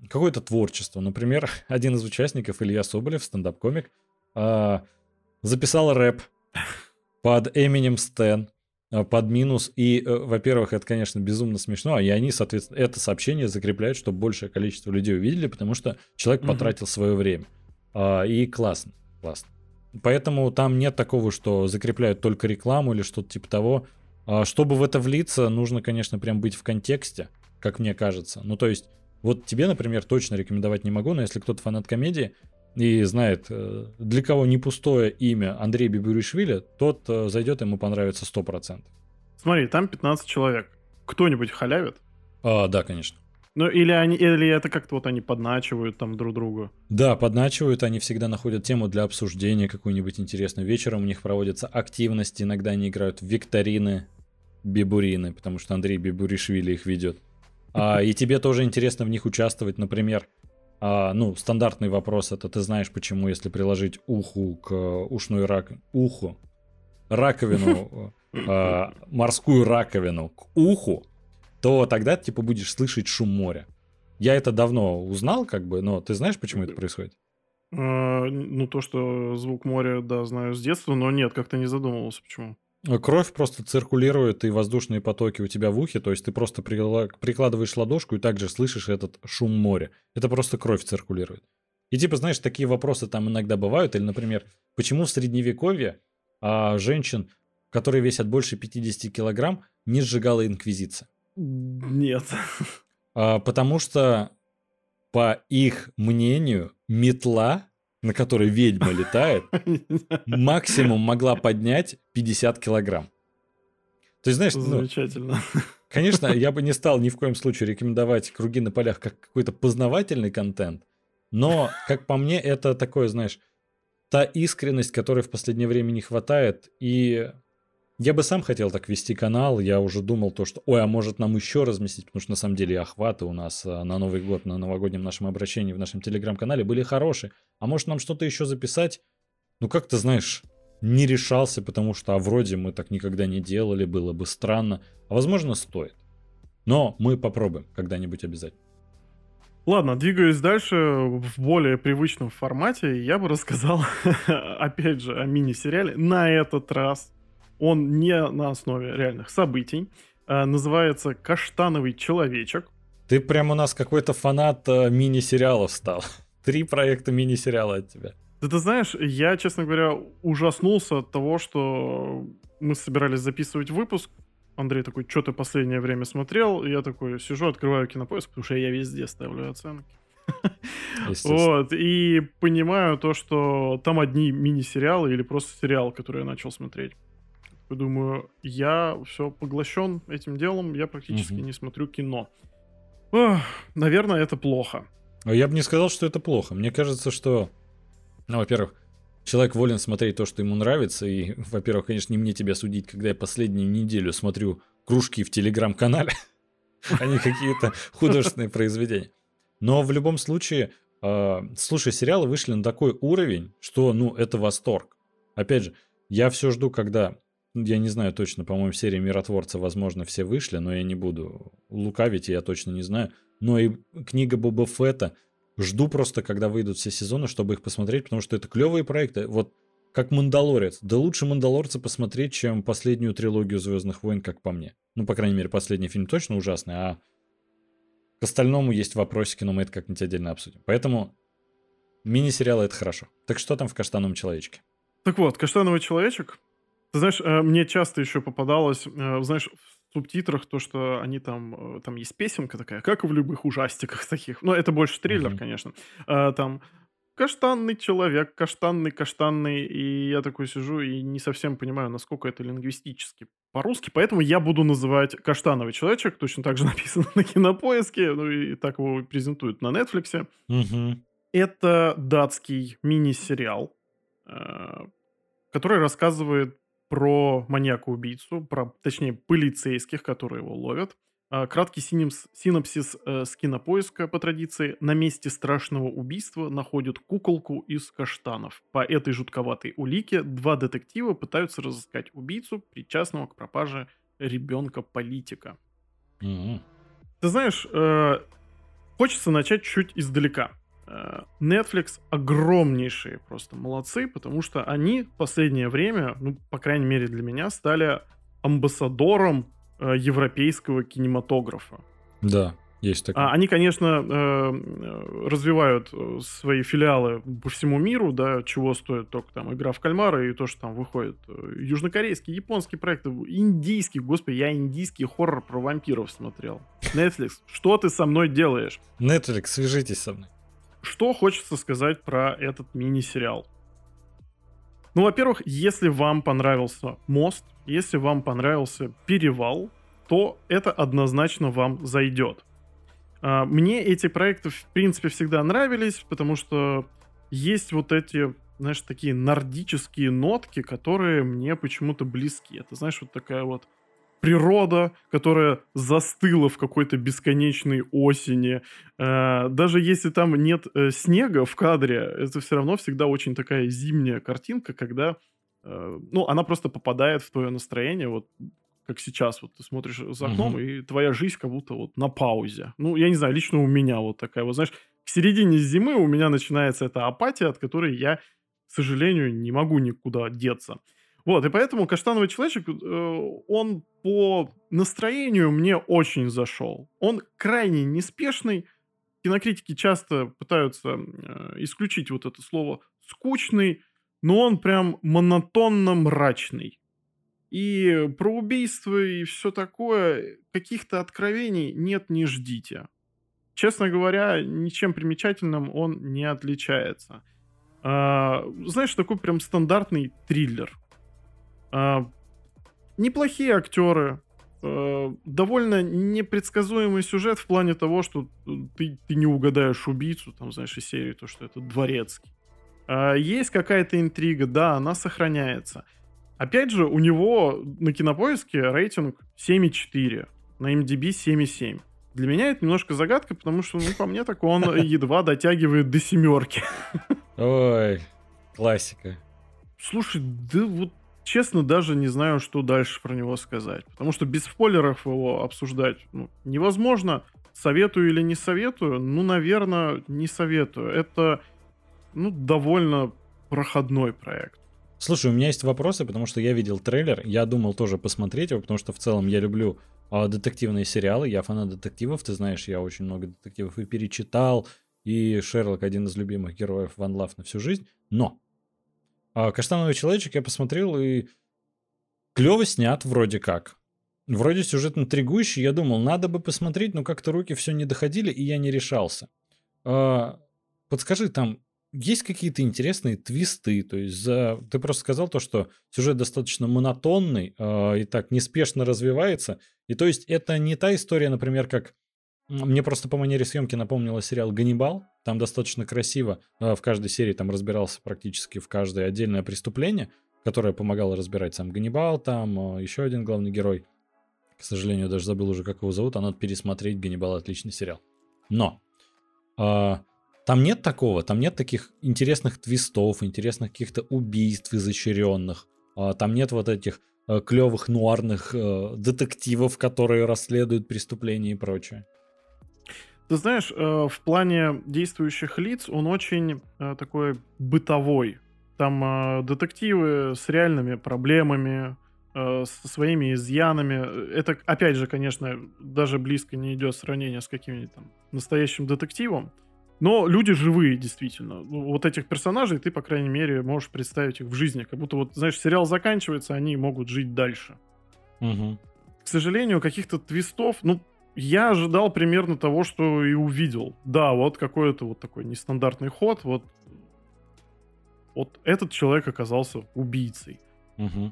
какое-то творчество. Например, один из участников, Илья Соболев, стендап-комик, э, записал рэп под Eminem Stan, э, под минус. И, э, во-первых, это, конечно, безумно смешно, и они, соответственно, это сообщение закрепляют, чтобы большее количество людей увидели, потому что человек угу. потратил свое время. Э, и классно, классно. Поэтому там нет такого, что закрепляют только рекламу или что-то типа того. А чтобы в это влиться, нужно, конечно, прям быть в контексте, как мне кажется. Ну, то есть, вот тебе, например, точно рекомендовать не могу, но если кто-то фанат комедии и знает, э, для кого не пустое имя Андрей Бибуришвили, тот э, зайдет, ему понравится 100%. Смотри, там 15 человек. Кто-нибудь халявит? А, да, конечно. Ну, или, они, или это как-то вот они подначивают там друг другу. Да, подначивают, они всегда находят тему для обсуждения какую-нибудь интересную. Вечером у них проводятся активности, иногда они играют в викторины, бибурины, потому что Андрей Бибуришвили их ведет. А, и тебе тоже интересно в них участвовать, например, а, ну, стандартный вопрос это ты знаешь, почему, если приложить уху к ушной рак... уху, раковину, а, морскую раковину к уху, то тогда типа будешь слышать шум моря. Я это давно узнал, как бы, но ты знаешь, почему это происходит? А, ну, то, что звук моря, да, знаю с детства, но нет, как-то не задумывался, почему. Кровь просто циркулирует, и воздушные потоки у тебя в ухе, то есть ты просто прикладываешь ладошку и также слышишь этот шум моря. Это просто кровь циркулирует. И типа, знаешь, такие вопросы там иногда бывают. Или, например, почему в средневековье а, женщин, которые весят больше 50 килограмм, не сжигала инквизиция? Нет. А, потому что, по их мнению, метла, на которой ведьма летает, максимум могла поднять 50 килограмм. То есть, знаешь, ну, Замечательно. Ну, конечно, я бы не стал ни в коем случае рекомендовать круги на полях как какой-то познавательный контент, но, как по мне, это такое, знаешь, та искренность, которой в последнее время не хватает. И я бы сам хотел так вести канал. Я уже думал то, что, ой, а может нам еще разместить, потому что на самом деле охваты у нас э, на Новый год, на новогоднем нашем обращении в нашем телеграм-канале были хорошие. А может нам что-то еще записать? Ну, как ты знаешь, не решался, потому что, а вроде мы так никогда не делали, было бы странно. А возможно, стоит. Но мы попробуем когда-нибудь обязательно. Ладно, двигаясь дальше в более привычном формате, я бы рассказал, опять же, о мини-сериале. На этот раз он не на основе реальных событий. А, называется «Каштановый человечек». Ты прям у нас какой-то фанат э, мини-сериалов стал. Три проекта мини-сериала от тебя. Да ты знаешь, я, честно говоря, ужаснулся от того, что мы собирались записывать выпуск, Андрей такой, что ты последнее время смотрел? И я такой сижу, открываю кинопоиск, потому что я везде ставлю оценки. Вот, и понимаю то, что там одни мини-сериалы или просто сериал, который я начал смотреть. Думаю, я все поглощен этим делом, я практически не смотрю кино. наверное, это плохо. А я бы не сказал, что это плохо. Мне кажется, что, ну, во-первых, человек волен смотреть то, что ему нравится. И, во-первых, конечно, не мне тебя судить, когда я последнюю неделю смотрю кружки в телеграм-канале, а не какие-то художественные произведения. Но в любом случае, э, слушай, сериалы вышли на такой уровень, что, ну, это восторг. Опять же, я все жду, когда, я не знаю точно, по-моему, серии Миротворца, возможно, все вышли, но я не буду лукавить, я точно не знаю. Но и книга Боба Фетта, Жду просто, когда выйдут все сезоны, чтобы их посмотреть, потому что это клевые проекты. Вот как Мандалорец. Да лучше Мандалорца посмотреть, чем последнюю трилогию Звездных войн, как по мне. Ну, по крайней мере, последний фильм точно ужасный, а к остальному есть вопросики, но мы это как-нибудь отдельно обсудим. Поэтому мини-сериалы это хорошо. Так что там в «Каштановом человечке»? Так вот, «Каштановый человечек». Ты знаешь, э, мне часто еще попадалось, э, знаешь, субтитрах то, что они там, э, там есть песенка такая, как и в любых ужастиках таких. Но это больше триллер, mm-hmm. конечно. Там каштанный человек, каштанный, каштанный, и я такой сижу и не совсем понимаю, насколько это лингвистически по-русски, поэтому я буду называть каштановый человечек, точно так же написано на кинопоиске, ну и так его презентуют на Netflix. Угу. Это датский мини-сериал, который рассказывает про маньяка-убийцу, про, точнее, полицейских, которые его ловят. А, краткий синемс, синопсис э, с кинопоиска по традиции. На месте страшного убийства находят куколку из каштанов. По этой жутковатой улике два детектива пытаются разыскать убийцу, причастного к пропаже ребенка-политика. Mm-hmm. Ты знаешь, э, хочется начать чуть издалека. Э, Netflix огромнейшие просто молодцы, потому что они в последнее время, ну, по крайней мере для меня, стали амбассадором э, европейского кинематографа. Да, есть такое. А, они, конечно, э, развивают свои филиалы по всему миру, да, чего стоит только там игра в кальмара и то, что там выходит южнокорейские, японские проекты, индийский, господи, я индийский хоррор про вампиров смотрел. Netflix, что ты со мной делаешь? Netflix, свяжитесь со мной. Что хочется сказать про этот мини-сериал? Ну, во-первых, если вам понравился мост, если вам понравился перевал, то это однозначно вам зайдет. А, мне эти проекты, в принципе, всегда нравились, потому что есть вот эти, знаешь, такие нордические нотки, которые мне почему-то близки. Это, знаешь, вот такая вот природа, которая застыла в какой-то бесконечной осени. Э, даже если там нет э, снега в кадре, это все равно всегда очень такая зимняя картинка, когда, э, ну, она просто попадает в твое настроение, вот как сейчас, вот ты смотришь за окном, uh-huh. и твоя жизнь как будто вот на паузе. Ну, я не знаю, лично у меня вот такая вот, знаешь, к середине зимы у меня начинается эта апатия, от которой я, к сожалению, не могу никуда деться. Вот, и поэтому «Каштановый человечек», э, он по настроению мне очень зашел. Он крайне неспешный. Кинокритики часто пытаются э, исключить вот это слово «скучный», но он прям монотонно мрачный. И про убийство и все такое, каких-то откровений нет, не ждите. Честно говоря, ничем примечательным он не отличается. А, знаешь, такой прям стандартный триллер. А, неплохие актеры, а, довольно непредсказуемый сюжет в плане того, что ты, ты не угадаешь убийцу, там, знаешь, из серии то, что это дворецкий. А, есть какая-то интрига, да, она сохраняется. Опять же, у него на кинопоиске рейтинг 7,4, на MDB 7,7. Для меня это немножко загадка, потому что, ну, по мне, так он едва дотягивает до семерки. Ой, классика. Слушай, да вот честно даже не знаю, что дальше про него сказать. Потому что без спойлеров его обсуждать ну, невозможно. Советую или не советую? Ну, наверное, не советую. Это, ну, довольно проходной проект. Слушай, у меня есть вопросы, потому что я видел трейлер, я думал тоже посмотреть его, потому что в целом я люблю а, детективные сериалы, я фанат детективов, ты знаешь, я очень много детективов и перечитал, и Шерлок один из любимых героев Ван Лав на всю жизнь, но Каштановый человечек я посмотрел и клево снят вроде как. Вроде сюжет интригующий, я думал, надо бы посмотреть, но как-то руки все не доходили, и я не решался. А, подскажи, там есть какие-то интересные твисты, то есть за... ты просто сказал то, что сюжет достаточно монотонный э, и так неспешно развивается, и то есть это не та история, например, как мне просто по манере съемки напомнило сериал «Ганнибал». Там достаточно красиво э, в каждой серии там разбирался практически в каждое отдельное преступление, которое помогало разбирать сам Ганнибал, там э, еще один главный герой. К сожалению, даже забыл уже, как его зовут, а надо пересмотреть «Ганнибал» — отличный сериал. Но э, там нет такого, там нет таких интересных твистов, интересных каких-то убийств изощренных. А, там нет вот этих э, клевых нуарных детективов, которые расследуют преступления и прочее. Ты знаешь, э, в плане действующих лиц он очень такой бытовой. Там детективы с реальными проблемами, со своими изъянами. Это, опять же, конечно, даже близко не идет сравнение с каким-нибудь там настоящим детективом. Но люди живые, действительно. Ну, вот этих персонажей ты, по крайней мере, можешь представить их в жизни. Как будто вот, знаешь, сериал заканчивается, они могут жить дальше. Угу. К сожалению, каких-то твистов, ну, я ожидал примерно того, что и увидел. Да, вот какой-то вот такой нестандартный ход, вот вот этот человек оказался убийцей. Угу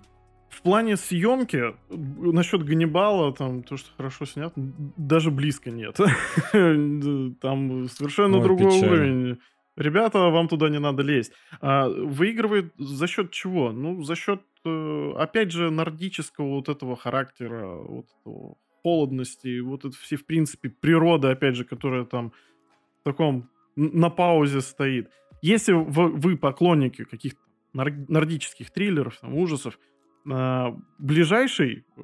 в плане съемки, насчет Ганнибала, там, то, что хорошо снят, даже близко нет. Там совершенно другой уровень. Ребята, вам туда не надо лезть. А, выигрывает за счет чего? Ну, за счет, э, опять же, нордического вот этого характера, вот этого холодности, вот это все, в принципе, природа, опять же, которая там в таком на паузе стоит. Если вы, вы поклонники каких-то нордических триллеров, там, ужасов, а, ближайший, э,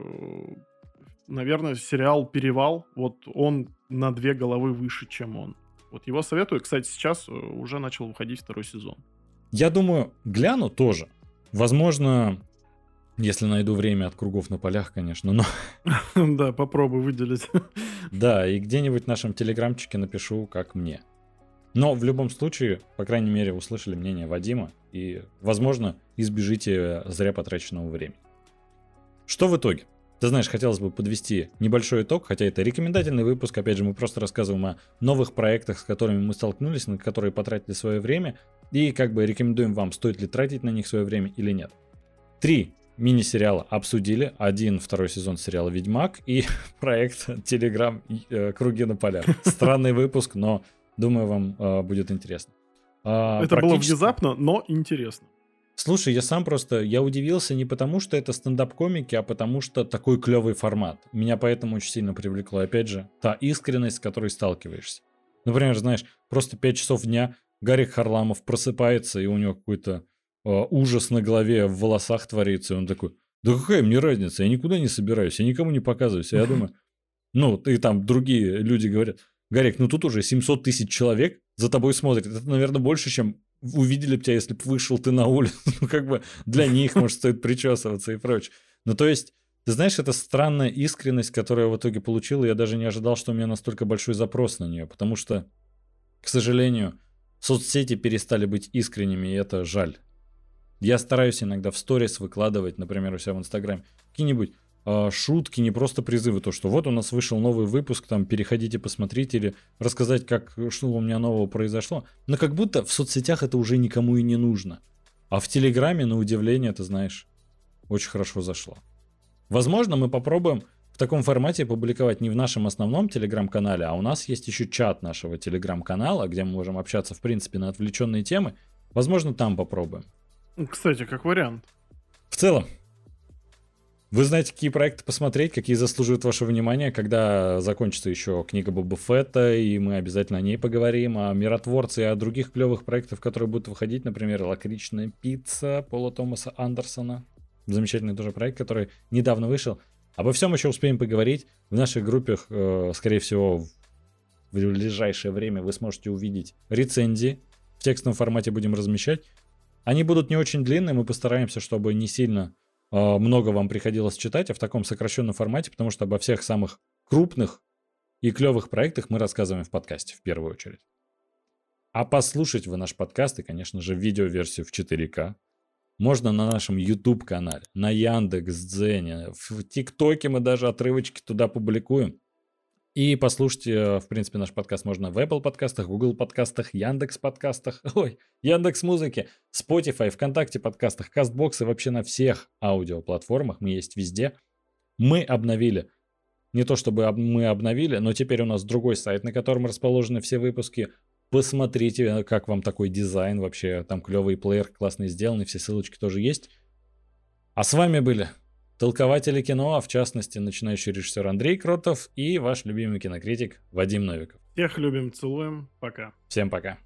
наверное, сериал «Перевал». Вот он на две головы выше, чем он. Вот его советую. Кстати, сейчас э, уже начал выходить второй сезон. Я думаю, гляну тоже. Возможно, если найду время от кругов на полях, конечно, но... Да, попробуй выделить. Да, и где-нибудь в нашем телеграмчике напишу, как мне. Но в любом случае, по крайней мере, услышали мнение Вадима и, возможно, избежите зря потраченного времени. Что в итоге? Ты знаешь, хотелось бы подвести небольшой итог, хотя это рекомендательный выпуск. Опять же, мы просто рассказываем о новых проектах, с которыми мы столкнулись, на которые потратили свое время, и как бы рекомендуем вам, стоит ли тратить на них свое время или нет. Три мини-сериала обсудили. Один, второй сезон сериала «Ведьмак» и проект «Телеграм. Э, Круги на полях». Странный выпуск, но Думаю, вам э, будет интересно. А, это практически... было внезапно, но интересно. Слушай, я сам просто, я удивился не потому, что это стендап-комики, а потому что такой клевый формат. Меня поэтому очень сильно привлекло, опять же, та искренность, с которой сталкиваешься. Например, знаешь, просто 5 часов дня Гарик Харламов просыпается, и у него какой-то э, ужас на голове, в волосах творится, и он такой, да какая мне разница, я никуда не собираюсь, я никому не показываюсь. Я думаю, ну, и там другие люди говорят, Гарик, ну тут уже 700 тысяч человек за тобой смотрят. Это, наверное, больше, чем увидели бы тебя, если бы вышел ты на улицу. Ну, как бы для них, может, стоит причесываться и прочее. Ну, то есть, ты знаешь, это странная искренность, которую я в итоге получил, и я даже не ожидал, что у меня настолько большой запрос на нее, потому что, к сожалению, соцсети перестали быть искренними, и это жаль. Я стараюсь иногда в сторис выкладывать, например, у себя в Инстаграме, какие-нибудь э, шутки, не просто призывы, то, что вот у нас вышел новый выпуск, там, переходите, посмотрите, или рассказать, как, что у меня нового произошло. Но как будто в соцсетях это уже никому и не нужно. А в Телеграме, на удивление, ты знаешь, очень хорошо зашло. Возможно, мы попробуем в таком формате публиковать не в нашем основном телеграм-канале, а у нас есть еще чат нашего телеграм-канала, где мы можем общаться, в принципе, на отвлеченные темы. Возможно, там попробуем. Кстати, как вариант. В целом, вы знаете, какие проекты посмотреть, какие заслуживают вашего внимания, когда закончится еще книга Боба Фетта, и мы обязательно о ней поговорим, о миротворце и о других клевых проектах, которые будут выходить, например, «Лакричная пицца» Пола Томаса Андерсона. Замечательный тоже проект, который недавно вышел. Обо всем еще успеем поговорить. В наших группах, э, скорее всего, в ближайшее время вы сможете увидеть рецензии. В текстовом формате будем размещать. Они будут не очень длинные, мы постараемся, чтобы не сильно э, много вам приходилось читать, а в таком сокращенном формате, потому что обо всех самых крупных и клевых проектах мы рассказываем в подкасте в первую очередь. А послушать вы наш подкаст и, конечно же, видеоверсию в 4К можно на нашем YouTube-канале, на Яндекс.Дзене, в ТикТоке мы даже отрывочки туда публикуем. И послушать, э, в принципе, наш подкаст можно в Apple подкастах, Google подкастах, Яндекс подкастах, ой, Яндекс музыке, Spotify, ВКонтакте подкастах, Кастбокс и вообще на всех аудиоплатформах. Мы есть везде. Мы обновили, не то чтобы мы обновили, но теперь у нас другой сайт, на котором расположены все выпуски. Посмотрите, как вам такой дизайн вообще. Там клевый плеер, классный сделанный, все ссылочки тоже есть. А с вами были толкователи кино, а в частности начинающий режиссер Андрей Кротов и ваш любимый кинокритик Вадим Новиков. Всех любим, целуем. Пока. Всем пока.